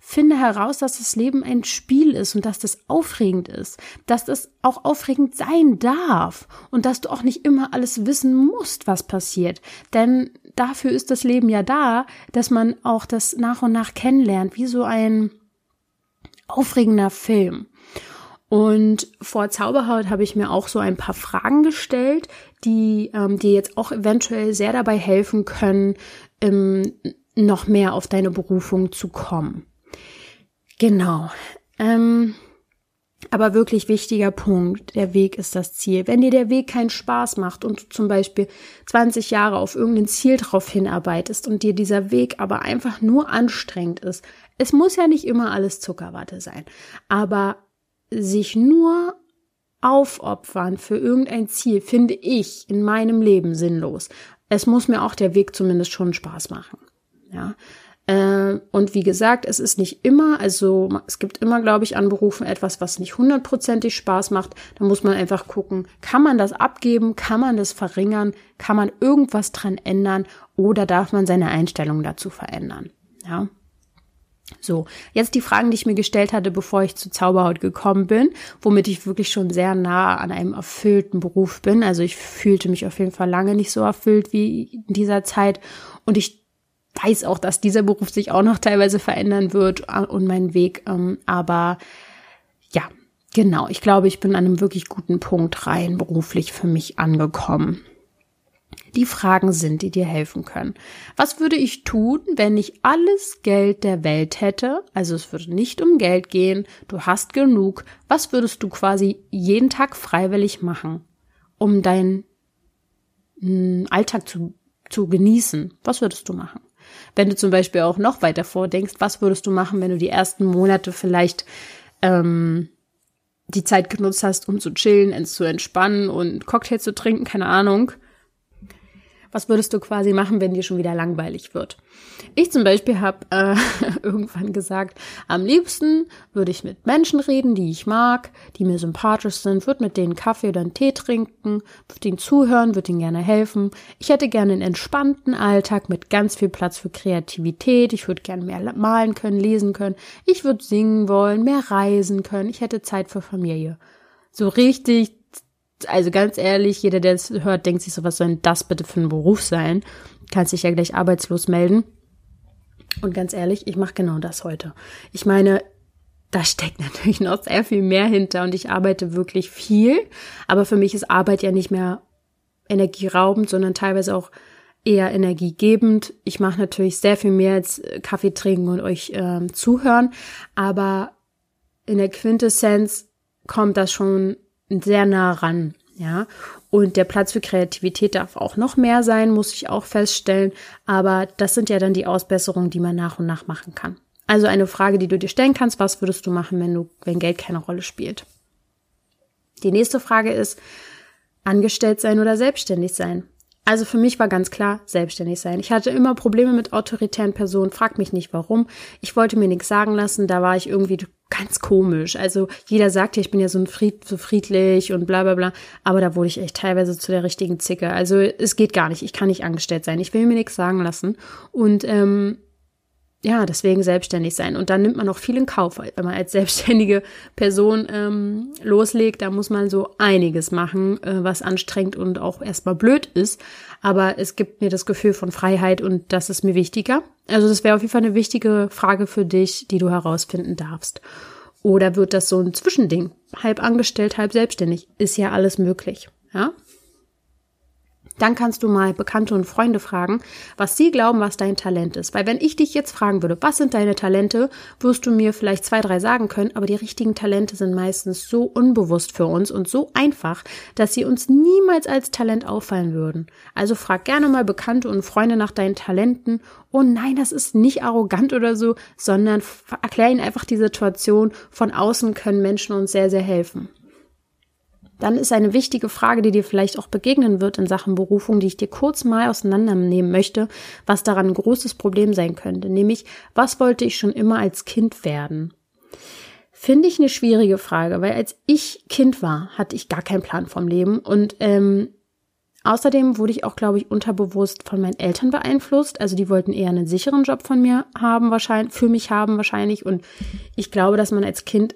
A: Finde heraus, dass das Leben ein Spiel ist und dass das aufregend ist, dass das auch aufregend sein darf und dass du auch nicht immer alles wissen musst, was passiert. Denn dafür ist das Leben ja da, dass man auch das nach und nach kennenlernt, wie so ein aufregender Film. Und vor Zauberhaut habe ich mir auch so ein paar Fragen gestellt, die ähm, dir jetzt auch eventuell sehr dabei helfen können, ähm, noch mehr auf deine Berufung zu kommen. Genau. Ähm, aber wirklich wichtiger Punkt, der Weg ist das Ziel. Wenn dir der Weg keinen Spaß macht und du zum Beispiel 20 Jahre auf irgendein Ziel drauf hinarbeitest und dir dieser Weg aber einfach nur anstrengend ist, es muss ja nicht immer alles Zuckerwatte sein, aber sich nur aufopfern für irgendein Ziel finde ich in meinem Leben sinnlos. Es muss mir auch der Weg zumindest schon Spaß machen. Ja, und wie gesagt, es ist nicht immer, also es gibt immer, glaube ich, an Berufen etwas, was nicht hundertprozentig Spaß macht. Da muss man einfach gucken, kann man das abgeben, kann man das verringern, kann man irgendwas dran ändern oder darf man seine Einstellung dazu verändern. Ja. So, jetzt die Fragen, die ich mir gestellt hatte, bevor ich zu Zauberhaut gekommen bin, womit ich wirklich schon sehr nah an einem erfüllten Beruf bin. Also ich fühlte mich auf jeden Fall lange nicht so erfüllt wie in dieser Zeit. Und ich weiß auch, dass dieser Beruf sich auch noch teilweise verändern wird äh, und mein Weg. Ähm, aber ja, genau. Ich glaube, ich bin an einem wirklich guten Punkt rein beruflich für mich angekommen die Fragen sind, die dir helfen können. Was würde ich tun, wenn ich alles Geld der Welt hätte? Also es würde nicht um Geld gehen, du hast genug. Was würdest du quasi jeden Tag freiwillig machen, um deinen hm, Alltag zu, zu genießen? Was würdest du machen? Wenn du zum Beispiel auch noch weiter vordenkst, was würdest du machen, wenn du die ersten Monate vielleicht ähm, die Zeit genutzt hast, um zu chillen, zu entspannen und Cocktail zu trinken, keine Ahnung. Was würdest du quasi machen, wenn dir schon wieder langweilig wird? Ich zum Beispiel habe äh, irgendwann gesagt, am liebsten würde ich mit Menschen reden, die ich mag, die mir sympathisch sind, würde mit denen Kaffee oder einen Tee trinken, würde ihnen zuhören, würde ihnen gerne helfen. Ich hätte gerne einen entspannten Alltag mit ganz viel Platz für Kreativität. Ich würde gerne mehr malen können, lesen können. Ich würde singen wollen, mehr reisen können. Ich hätte Zeit für Familie. So richtig also ganz ehrlich, jeder, der es hört, denkt sich so, was soll denn das bitte für ein Beruf sein? Kannst dich ja gleich arbeitslos melden. Und ganz ehrlich, ich mache genau das heute. Ich meine, da steckt natürlich noch sehr viel mehr hinter und ich arbeite wirklich viel. Aber für mich ist Arbeit ja nicht mehr energieraubend, sondern teilweise auch eher energiegebend. Ich mache natürlich sehr viel mehr als Kaffee trinken und euch äh, zuhören. Aber in der Quintessenz kommt das schon sehr nah ran, ja. Und der Platz für Kreativität darf auch noch mehr sein, muss ich auch feststellen. Aber das sind ja dann die Ausbesserungen, die man nach und nach machen kann. Also eine Frage, die du dir stellen kannst, was würdest du machen, wenn du, wenn Geld keine Rolle spielt? Die nächste Frage ist, angestellt sein oder selbstständig sein? Also für mich war ganz klar, selbstständig sein. Ich hatte immer Probleme mit autoritären Personen, frag mich nicht warum. Ich wollte mir nichts sagen lassen, da war ich irgendwie ganz komisch. Also jeder sagt ja, ich bin ja so ein Fried, so friedlich und bla bla bla, aber da wurde ich echt teilweise zu der richtigen Zicke. Also es geht gar nicht, ich kann nicht angestellt sein, ich will mir nichts sagen lassen. Und ähm, ja, deswegen selbstständig sein. Und dann nimmt man auch viel in Kauf, wenn man als selbstständige Person ähm, loslegt, da muss man so einiges machen, äh, was anstrengend und auch erstmal blöd ist. Aber es gibt mir das Gefühl von Freiheit und das ist mir wichtiger. Also das wäre auf jeden Fall eine wichtige Frage für dich, die du herausfinden darfst. Oder wird das so ein Zwischending? Halb angestellt, halb selbstständig. Ist ja alles möglich. Ja? Dann kannst du mal Bekannte und Freunde fragen, was sie glauben, was dein Talent ist. Weil wenn ich dich jetzt fragen würde, was sind deine Talente, wirst du mir vielleicht zwei, drei sagen können, aber die richtigen Talente sind meistens so unbewusst für uns und so einfach, dass sie uns niemals als Talent auffallen würden. Also frag gerne mal Bekannte und Freunde nach deinen Talenten. Oh nein, das ist nicht arrogant oder so, sondern erklär ihnen einfach die Situation. Von außen können Menschen uns sehr, sehr helfen dann ist eine wichtige Frage, die dir vielleicht auch begegnen wird in Sachen Berufung, die ich dir kurz mal auseinandernehmen möchte, was daran ein großes Problem sein könnte, nämlich was wollte ich schon immer als Kind werden? Finde ich eine schwierige Frage, weil als ich Kind war, hatte ich gar keinen Plan vom Leben und ähm, Außerdem wurde ich auch, glaube ich, unterbewusst von meinen Eltern beeinflusst. Also die wollten eher einen sicheren Job von mir haben, wahrscheinlich, für mich haben wahrscheinlich. Und ich glaube, dass man als Kind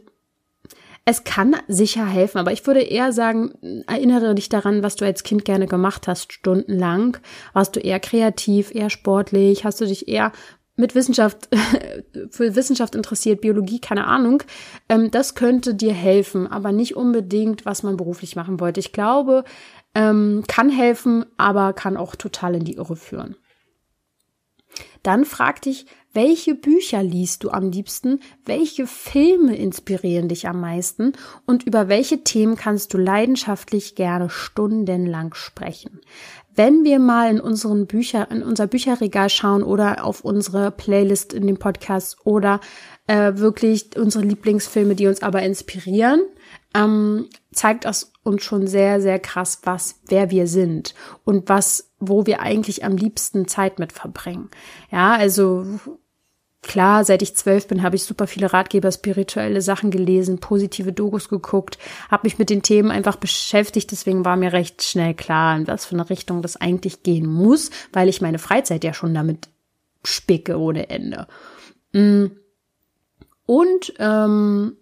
A: es kann sicher helfen, aber ich würde eher sagen, erinnere dich daran, was du als Kind gerne gemacht hast, stundenlang. Warst du eher kreativ, eher sportlich? Hast du dich eher mit Wissenschaft, für Wissenschaft interessiert, Biologie, keine Ahnung. Ähm, das könnte dir helfen, aber nicht unbedingt, was man beruflich machen wollte. Ich glaube, ähm, kann helfen, aber kann auch total in die Irre führen. Dann frag dich, welche Bücher liest du am liebsten? Welche Filme inspirieren dich am meisten? Und über welche Themen kannst du leidenschaftlich gerne stundenlang sprechen? Wenn wir mal in unseren Bücher, in unser Bücherregal schauen oder auf unsere Playlist in dem Podcast oder äh, wirklich unsere Lieblingsfilme, die uns aber inspirieren, ähm, zeigt das uns schon sehr, sehr krass, was, wer wir sind und was, wo wir eigentlich am liebsten Zeit mit verbringen. Ja, also Klar, seit ich zwölf bin, habe ich super viele Ratgeber, spirituelle Sachen gelesen, positive Dokus geguckt, habe mich mit den Themen einfach beschäftigt. Deswegen war mir recht schnell klar, in was für eine Richtung das eigentlich gehen muss, weil ich meine Freizeit ja schon damit spicke ohne Ende. Mm. Und ähm,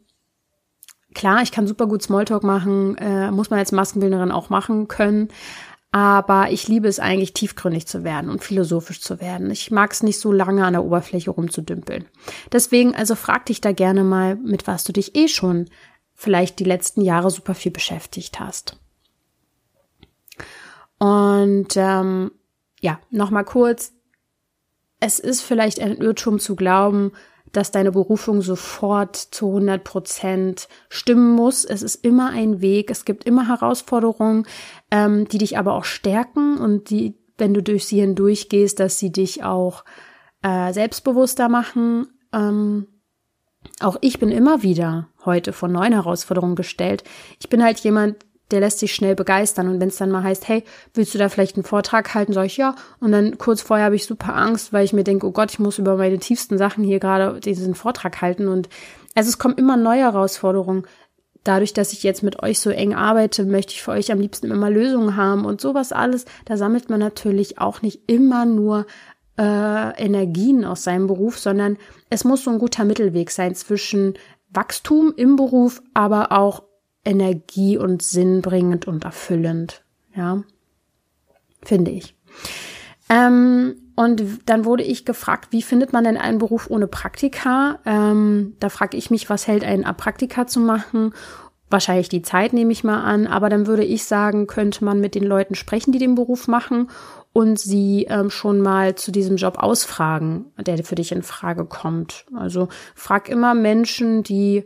A: klar, ich kann super gut Smalltalk machen, äh, muss man als Maskenbildnerin auch machen können. Aber ich liebe es eigentlich, tiefgründig zu werden und philosophisch zu werden. Ich mag es nicht so lange an der Oberfläche rumzudümpeln. Deswegen, also frag dich da gerne mal, mit was du dich eh schon vielleicht die letzten Jahre super viel beschäftigt hast. Und ähm, ja, nochmal kurz. Es ist vielleicht ein Irrtum zu glauben, dass deine Berufung sofort zu 100 Prozent stimmen muss. Es ist immer ein Weg. Es gibt immer Herausforderungen, ähm, die dich aber auch stärken und die, wenn du durch sie hindurchgehst, dass sie dich auch äh, selbstbewusster machen. Ähm, auch ich bin immer wieder heute vor neuen Herausforderungen gestellt. Ich bin halt jemand, der lässt sich schnell begeistern. Und wenn es dann mal heißt, hey, willst du da vielleicht einen Vortrag halten, sage ich ja. Und dann kurz vorher habe ich super Angst, weil ich mir denke, oh Gott, ich muss über meine tiefsten Sachen hier gerade diesen Vortrag halten. Und also es kommen immer neue Herausforderungen. Dadurch, dass ich jetzt mit euch so eng arbeite, möchte ich für euch am liebsten immer Lösungen haben und sowas alles. Da sammelt man natürlich auch nicht immer nur äh, Energien aus seinem Beruf, sondern es muss so ein guter Mittelweg sein zwischen Wachstum im Beruf, aber auch Energie und sinnbringend und erfüllend. Ja, finde ich. Ähm, und dann wurde ich gefragt, wie findet man denn einen Beruf ohne Praktika? Ähm, da frage ich mich, was hält einen ab, Praktika zu machen? Wahrscheinlich die Zeit nehme ich mal an, aber dann würde ich sagen, könnte man mit den Leuten sprechen, die den Beruf machen und sie ähm, schon mal zu diesem Job ausfragen, der für dich in Frage kommt. Also frag immer Menschen, die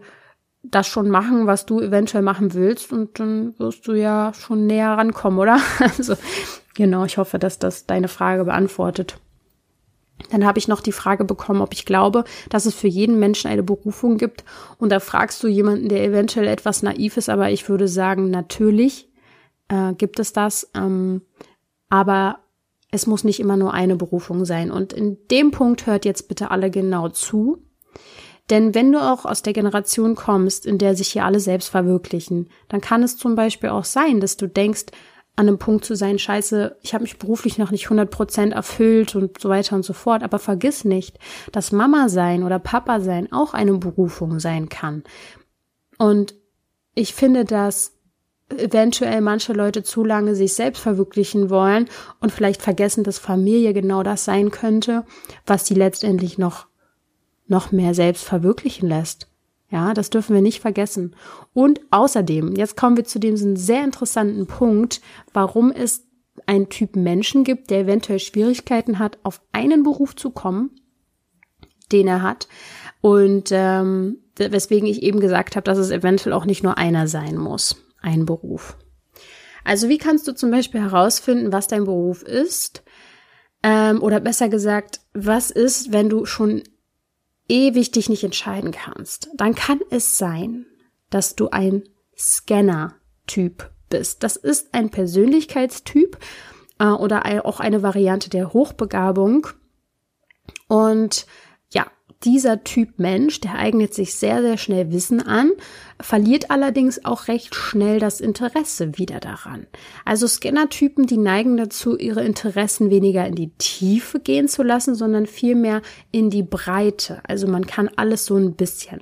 A: das schon machen, was du eventuell machen willst und dann wirst du ja schon näher rankommen, oder? Also genau, ich hoffe, dass das deine Frage beantwortet. Dann habe ich noch die Frage bekommen, ob ich glaube, dass es für jeden Menschen eine Berufung gibt. Und da fragst du jemanden, der eventuell etwas naiv ist, aber ich würde sagen, natürlich äh, gibt es das. Ähm, aber es muss nicht immer nur eine Berufung sein. Und in dem Punkt hört jetzt bitte alle genau zu. Denn wenn du auch aus der Generation kommst, in der sich hier alle selbst verwirklichen, dann kann es zum Beispiel auch sein, dass du denkst, an einem Punkt zu sein, scheiße, ich habe mich beruflich noch nicht 100% erfüllt und so weiter und so fort. Aber vergiss nicht, dass Mama sein oder Papa sein auch eine Berufung sein kann. Und ich finde, dass eventuell manche Leute zu lange sich selbst verwirklichen wollen und vielleicht vergessen, dass Familie genau das sein könnte, was sie letztendlich noch noch mehr selbst verwirklichen lässt. Ja, das dürfen wir nicht vergessen. Und außerdem, jetzt kommen wir zu diesem sehr interessanten Punkt, warum es einen Typ Menschen gibt, der eventuell Schwierigkeiten hat, auf einen Beruf zu kommen, den er hat. Und ähm, weswegen ich eben gesagt habe, dass es eventuell auch nicht nur einer sein muss, ein Beruf. Also wie kannst du zum Beispiel herausfinden, was dein Beruf ist? Ähm, oder besser gesagt, was ist, wenn du schon ewig dich nicht entscheiden kannst, dann kann es sein, dass du ein Scanner-Typ bist. Das ist ein Persönlichkeitstyp äh, oder auch eine Variante der Hochbegabung. Und dieser Typ Mensch, der eignet sich sehr, sehr schnell Wissen an, verliert allerdings auch recht schnell das Interesse wieder daran. Also Scanner-Typen, die neigen dazu, ihre Interessen weniger in die Tiefe gehen zu lassen, sondern vielmehr in die Breite. Also man kann alles so ein bisschen.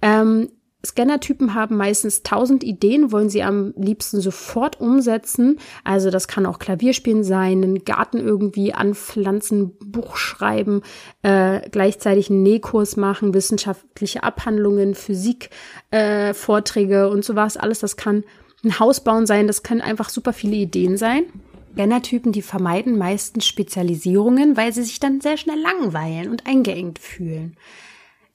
A: Ähm, Scanner-Typen haben meistens tausend Ideen, wollen sie am liebsten sofort umsetzen. Also das kann auch Klavierspielen sein, einen Garten irgendwie anpflanzen, Buch schreiben, äh, gleichzeitig einen Nähkurs machen, wissenschaftliche Abhandlungen, Physik, äh, Vorträge und sowas. Alles, das kann ein Haus bauen sein, das können einfach super viele Ideen sein. Scanner-Typen, die vermeiden meistens Spezialisierungen, weil sie sich dann sehr schnell langweilen und eingeengt fühlen.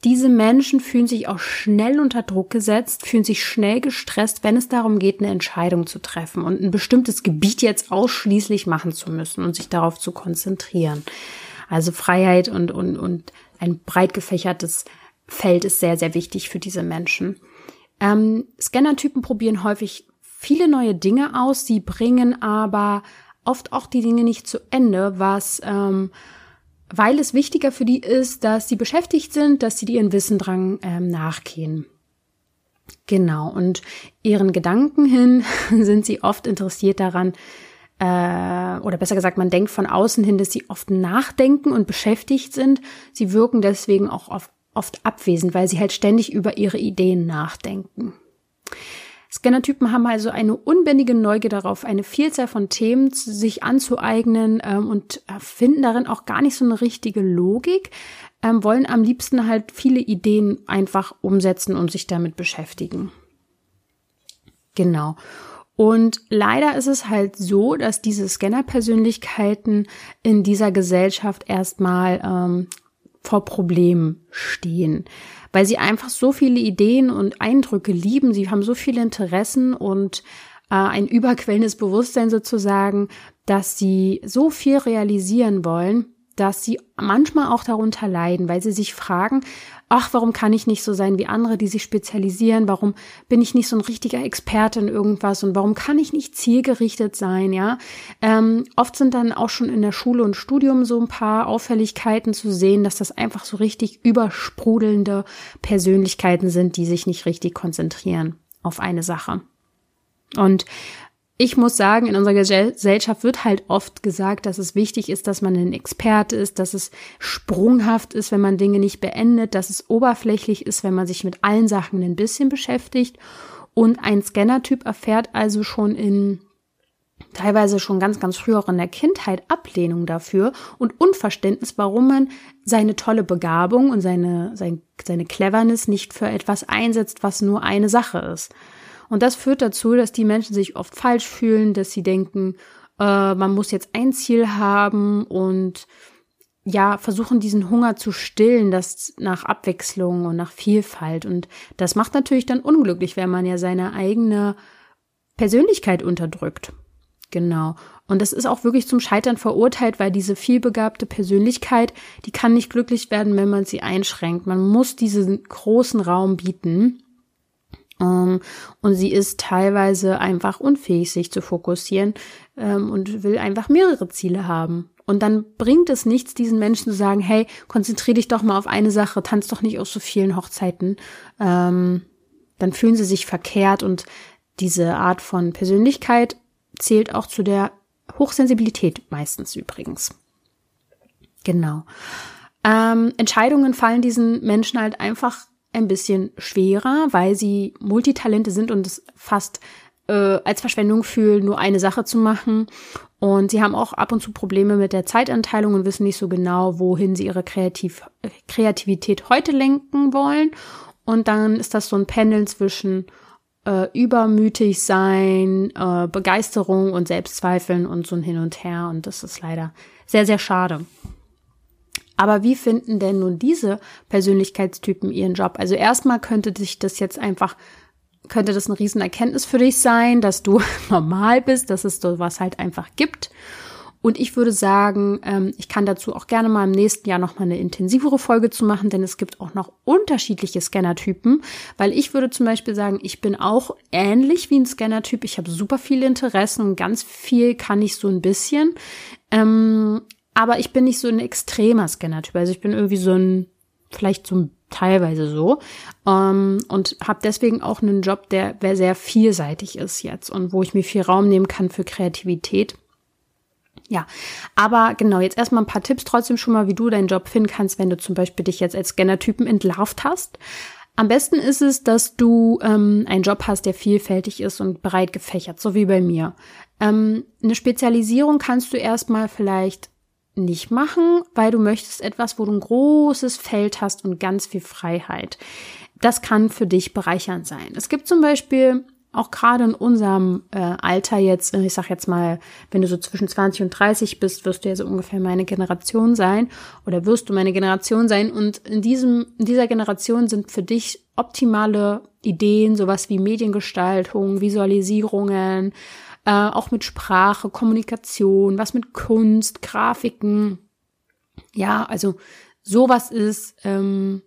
A: Diese Menschen fühlen sich auch schnell unter Druck gesetzt, fühlen sich schnell gestresst, wenn es darum geht, eine Entscheidung zu treffen und ein bestimmtes Gebiet jetzt ausschließlich machen zu müssen und sich darauf zu konzentrieren. Also Freiheit und, und, und ein breit gefächertes Feld ist sehr, sehr wichtig für diese Menschen. Ähm, Scanner-Typen probieren häufig viele neue Dinge aus, sie bringen aber oft auch die Dinge nicht zu Ende, was ähm, weil es wichtiger für die ist, dass sie beschäftigt sind, dass sie ihren Wissendrang ähm, nachgehen. Genau, und ihren Gedanken hin sind sie oft interessiert daran, äh, oder besser gesagt, man denkt von außen hin, dass sie oft nachdenken und beschäftigt sind. Sie wirken deswegen auch oft, oft abwesend, weil sie halt ständig über ihre Ideen nachdenken. Scannertypen haben also eine unbändige Neugier darauf, eine Vielzahl von Themen sich anzueignen ähm, und finden darin auch gar nicht so eine richtige Logik, ähm, wollen am liebsten halt viele Ideen einfach umsetzen und sich damit beschäftigen. Genau. Und leider ist es halt so, dass diese Scanner-Persönlichkeiten in dieser Gesellschaft erstmal ähm, vor Problemen stehen, weil sie einfach so viele Ideen und Eindrücke lieben. Sie haben so viele Interessen und äh, ein überquellendes Bewusstsein sozusagen, dass sie so viel realisieren wollen, dass sie manchmal auch darunter leiden, weil sie sich fragen, ach, warum kann ich nicht so sein wie andere, die sich spezialisieren? Warum bin ich nicht so ein richtiger Experte in irgendwas? Und warum kann ich nicht zielgerichtet sein? Ja, ähm, oft sind dann auch schon in der Schule und Studium so ein paar Auffälligkeiten zu sehen, dass das einfach so richtig übersprudelnde Persönlichkeiten sind, die sich nicht richtig konzentrieren auf eine Sache. Und ich muss sagen, in unserer Gesellschaft wird halt oft gesagt, dass es wichtig ist, dass man ein Experte ist, dass es sprunghaft ist, wenn man Dinge nicht beendet, dass es oberflächlich ist, wenn man sich mit allen Sachen ein bisschen beschäftigt. Und ein Scannertyp erfährt also schon in teilweise schon ganz, ganz früh auch in der Kindheit Ablehnung dafür und Unverständnis, warum man seine tolle Begabung und seine, seine, seine Cleverness nicht für etwas einsetzt, was nur eine Sache ist. Und das führt dazu, dass die Menschen sich oft falsch fühlen, dass sie denken, äh, man muss jetzt ein Ziel haben und ja, versuchen diesen Hunger zu stillen, das nach Abwechslung und nach Vielfalt. Und das macht natürlich dann unglücklich, wenn man ja seine eigene Persönlichkeit unterdrückt. Genau. Und das ist auch wirklich zum Scheitern verurteilt, weil diese vielbegabte Persönlichkeit, die kann nicht glücklich werden, wenn man sie einschränkt. Man muss diesen großen Raum bieten. Ähm, und sie ist teilweise einfach unfähig, sich zu fokussieren ähm, und will einfach mehrere Ziele haben. Und dann bringt es nichts, diesen Menschen zu sagen, hey, konzentrier dich doch mal auf eine Sache, tanz doch nicht auf so vielen Hochzeiten. Ähm, dann fühlen sie sich verkehrt und diese Art von Persönlichkeit zählt auch zu der Hochsensibilität meistens übrigens. Genau. Ähm, Entscheidungen fallen diesen Menschen halt einfach ein bisschen schwerer, weil sie Multitalente sind und es fast äh, als Verschwendung fühlen, nur eine Sache zu machen. Und sie haben auch ab und zu Probleme mit der Zeitanteilung und wissen nicht so genau, wohin sie ihre Kreativ Kreativität heute lenken wollen. Und dann ist das so ein Pendeln zwischen äh, übermütig sein, äh, Begeisterung und Selbstzweifeln und so ein Hin und Her. Und das ist leider sehr, sehr schade. Aber wie finden denn nun diese Persönlichkeitstypen ihren Job? Also erstmal könnte sich das jetzt einfach, könnte das eine Riesenerkenntnis für dich sein, dass du normal bist, dass es sowas halt einfach gibt. Und ich würde sagen, ähm, ich kann dazu auch gerne mal im nächsten Jahr noch mal eine intensivere Folge zu machen, denn es gibt auch noch unterschiedliche Scannertypen, weil ich würde zum Beispiel sagen, ich bin auch ähnlich wie ein Scannertyp. Ich habe super viele Interessen und ganz viel kann ich so ein bisschen. Aber ich bin nicht so ein extremer Scanner-Typ. Also ich bin irgendwie so ein, vielleicht so teilweise so. Ähm, und habe deswegen auch einen Job, der, der sehr vielseitig ist jetzt und wo ich mir viel Raum nehmen kann für Kreativität. Ja, aber genau, jetzt erstmal ein paar Tipps trotzdem schon mal, wie du deinen Job finden kannst, wenn du zum Beispiel dich jetzt als Scanner-Typen entlarvt hast. Am besten ist es, dass du ähm, einen Job hast, der vielfältig ist und breit gefächert, so wie bei mir. Ähm, eine Spezialisierung kannst du erstmal vielleicht nicht machen, weil du möchtest etwas, wo du ein großes Feld hast und ganz viel Freiheit. Das kann für dich bereichernd sein. Es gibt zum Beispiel auch gerade in unserem äh, Alter jetzt, ich sag jetzt mal, wenn du so zwischen 20 und 30 bist, wirst du ja so ungefähr meine Generation sein oder wirst du meine Generation sein und in diesem in dieser Generation sind für dich optimale Ideen, sowas wie Mediengestaltung, Visualisierungen, äh, auch mit Sprache, Kommunikation, was mit Kunst, Grafiken. Ja, also sowas ist ähm,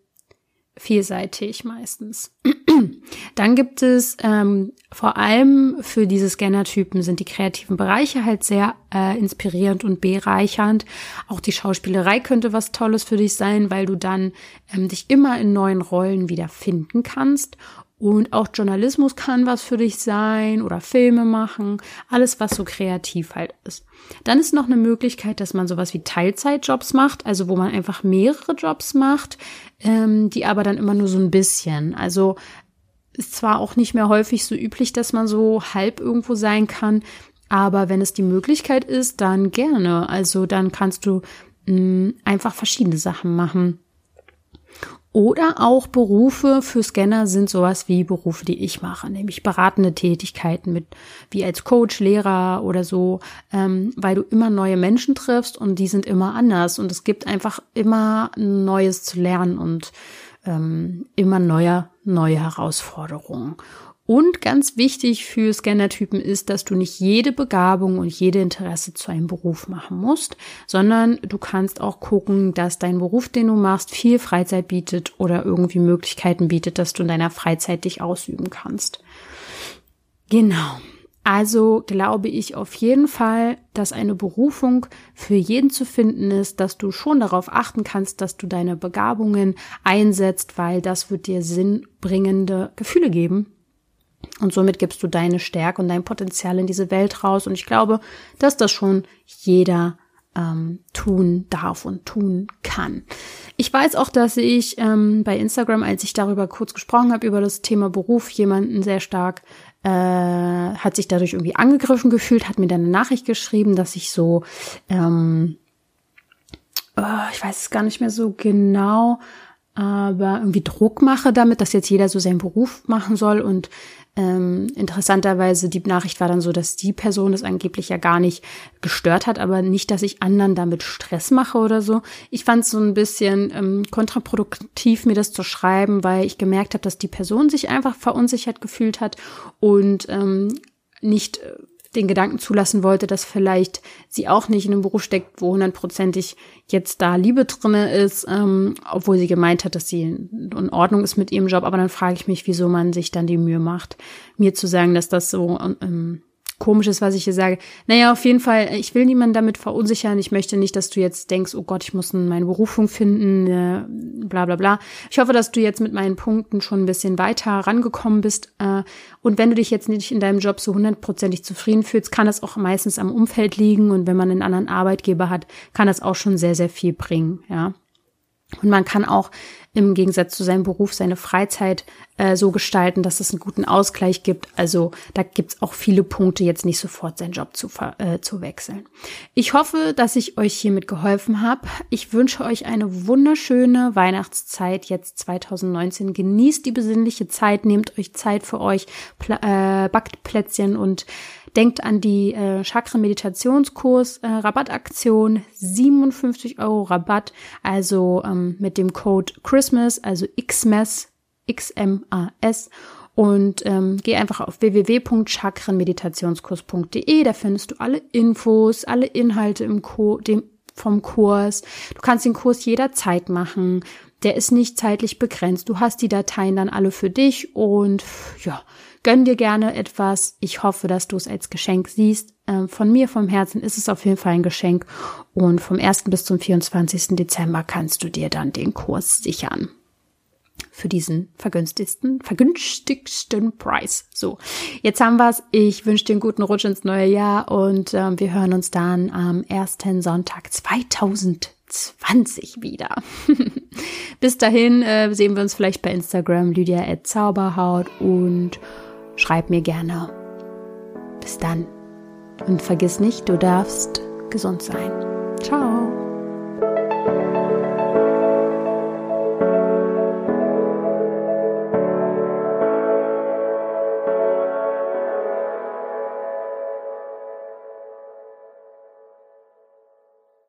A: vielseitig meistens. Dann gibt es ähm, vor allem für diese Scannertypen sind die kreativen Bereiche halt sehr äh, inspirierend und bereichernd. Auch die Schauspielerei könnte was Tolles für dich sein, weil du dann ähm, dich immer in neuen Rollen wiederfinden kannst und auch Journalismus kann was für dich sein oder Filme machen, alles was so kreativ halt ist. Dann ist noch eine Möglichkeit, dass man sowas wie Teilzeitjobs macht, also wo man einfach mehrere Jobs macht, ähm, die aber dann immer nur so ein bisschen. Also ist zwar auch nicht mehr häufig so üblich, dass man so halb irgendwo sein kann, aber wenn es die Möglichkeit ist, dann gerne. Also dann kannst du mh, mm, einfach verschiedene Sachen machen. Oder auch Berufe für Scanner sind sowas wie Berufe, die ich mache, nämlich beratende Tätigkeiten mit wie als Coach, Lehrer oder so, ähm, weil du immer neue Menschen triffst und die sind immer anders und es gibt einfach immer Neues zu lernen und ähm, immer neue neue Herausforderungen. Und ganz wichtig für Scannertypen ist, dass du nicht jede Begabung und jede Interesse zu einem Beruf machen musst, sondern du kannst auch gucken, dass dein Beruf, den du machst, viel Freizeit bietet oder irgendwie Möglichkeiten bietet, dass du in deiner Freizeit dich ausüben kannst. Genau. Also glaube ich auf jeden Fall, dass eine Berufung für jeden zu finden ist, dass du schon darauf achten kannst, dass du deine Begabungen einsetzt, weil das wird dir sinnbringende Gefühle geben und somit gibst du deine Stärke und dein Potenzial in diese Welt raus. Und ich glaube, dass das schon jeder ähm, tun darf und tun kann. Ich weiß auch, dass ich ähm, bei Instagram, als ich darüber kurz gesprochen habe, über das Thema Beruf, jemanden sehr stark äh, hat sich dadurch irgendwie angegriffen gefühlt, hat mir dann eine Nachricht geschrieben, dass ich so, ähm, oh, ich weiß es gar nicht mehr so genau, aber irgendwie Druck mache damit, dass jetzt jeder so seinen Beruf machen soll und ähm, interessanterweise, die Nachricht war dann so, dass die Person es angeblich ja gar nicht gestört hat, aber nicht, dass ich anderen damit Stress mache oder so. Ich fand es so ein bisschen ähm, kontraproduktiv, mir das zu schreiben, weil ich gemerkt habe, dass die Person sich einfach verunsichert gefühlt hat und ähm, nicht äh, den Gedanken zulassen wollte, dass vielleicht sie auch nicht in einem Beruf steckt, wo hundertprozentig jetzt da Liebe drinne ist, ähm, obwohl sie gemeint hat, dass sie in Ordnung ist mit ihrem Job. Aber dann frage ich mich, wieso man sich dann die Mühe macht, mir zu sagen, dass das so ähm, komisch ist, was ich hier sage. Naja, auf jeden Fall, ich will niemanden damit verunsichern. Ich möchte nicht, dass du jetzt denkst, oh Gott, ich muss meine Berufung finden, äh, bla bla bla. Ich hoffe, dass du jetzt mit meinen Punkten schon ein bisschen weiter rangekommen bist. Äh, und wenn du dich jetzt nicht in deinem Job so hundertprozentig zufrieden fühlst, kann das auch meistens am Umfeld liegen. Und wenn man einen anderen Arbeitgeber hat, kann das auch schon sehr, sehr viel bringen, ja. Und man kann auch im Gegensatz zu seinem Beruf seine Freizeit äh, so gestalten, dass es einen guten Ausgleich gibt. Also da gibt's auch viele Punkte, jetzt nicht sofort seinen Job zu, äh, zu wechseln. Ich hoffe, dass ich euch hiermit geholfen habe. Ich wünsche euch eine wunderschöne Weihnachtszeit jetzt 2019. Genießt die besinnliche Zeit, nehmt euch Zeit für euch, äh, backt Plätzchen und Denkt an die äh, Chakra-Meditationskurs äh, Rabattaktion, 57 Euro Rabatt, also ähm, mit dem Code Christmas, also XMAS, X-M-A-S und ähm, geh einfach auf www.chakrenmeditationskurs.de, da findest du alle Infos, alle Inhalte im Co dem, vom Kurs. Du kannst den Kurs jederzeit machen. Der ist nicht zeitlich begrenzt. Du hast die Dateien dann alle für dich und ja, Gönn dir gerne etwas. Ich hoffe, dass du es als Geschenk siehst. Ähm, von mir vom Herzen ist es auf jeden Fall ein Geschenk. Und vom 1. bis zum 24. Dezember kannst du dir dann den Kurs sichern. Für diesen vergünstigsten, vergünstigsten Preis. So, jetzt haben wir's. Ich wünsche dir einen guten Rutsch ins neue Jahr und äh, wir hören uns dann am ersten Sonntag 2020 wieder. Bis dahin äh, sehen wir uns vielleicht bei Instagram Lydia at Zauberhaut und schreib mir gerne. Bis dann. Und vergiss nicht, du darfst gesund sein. Ciao.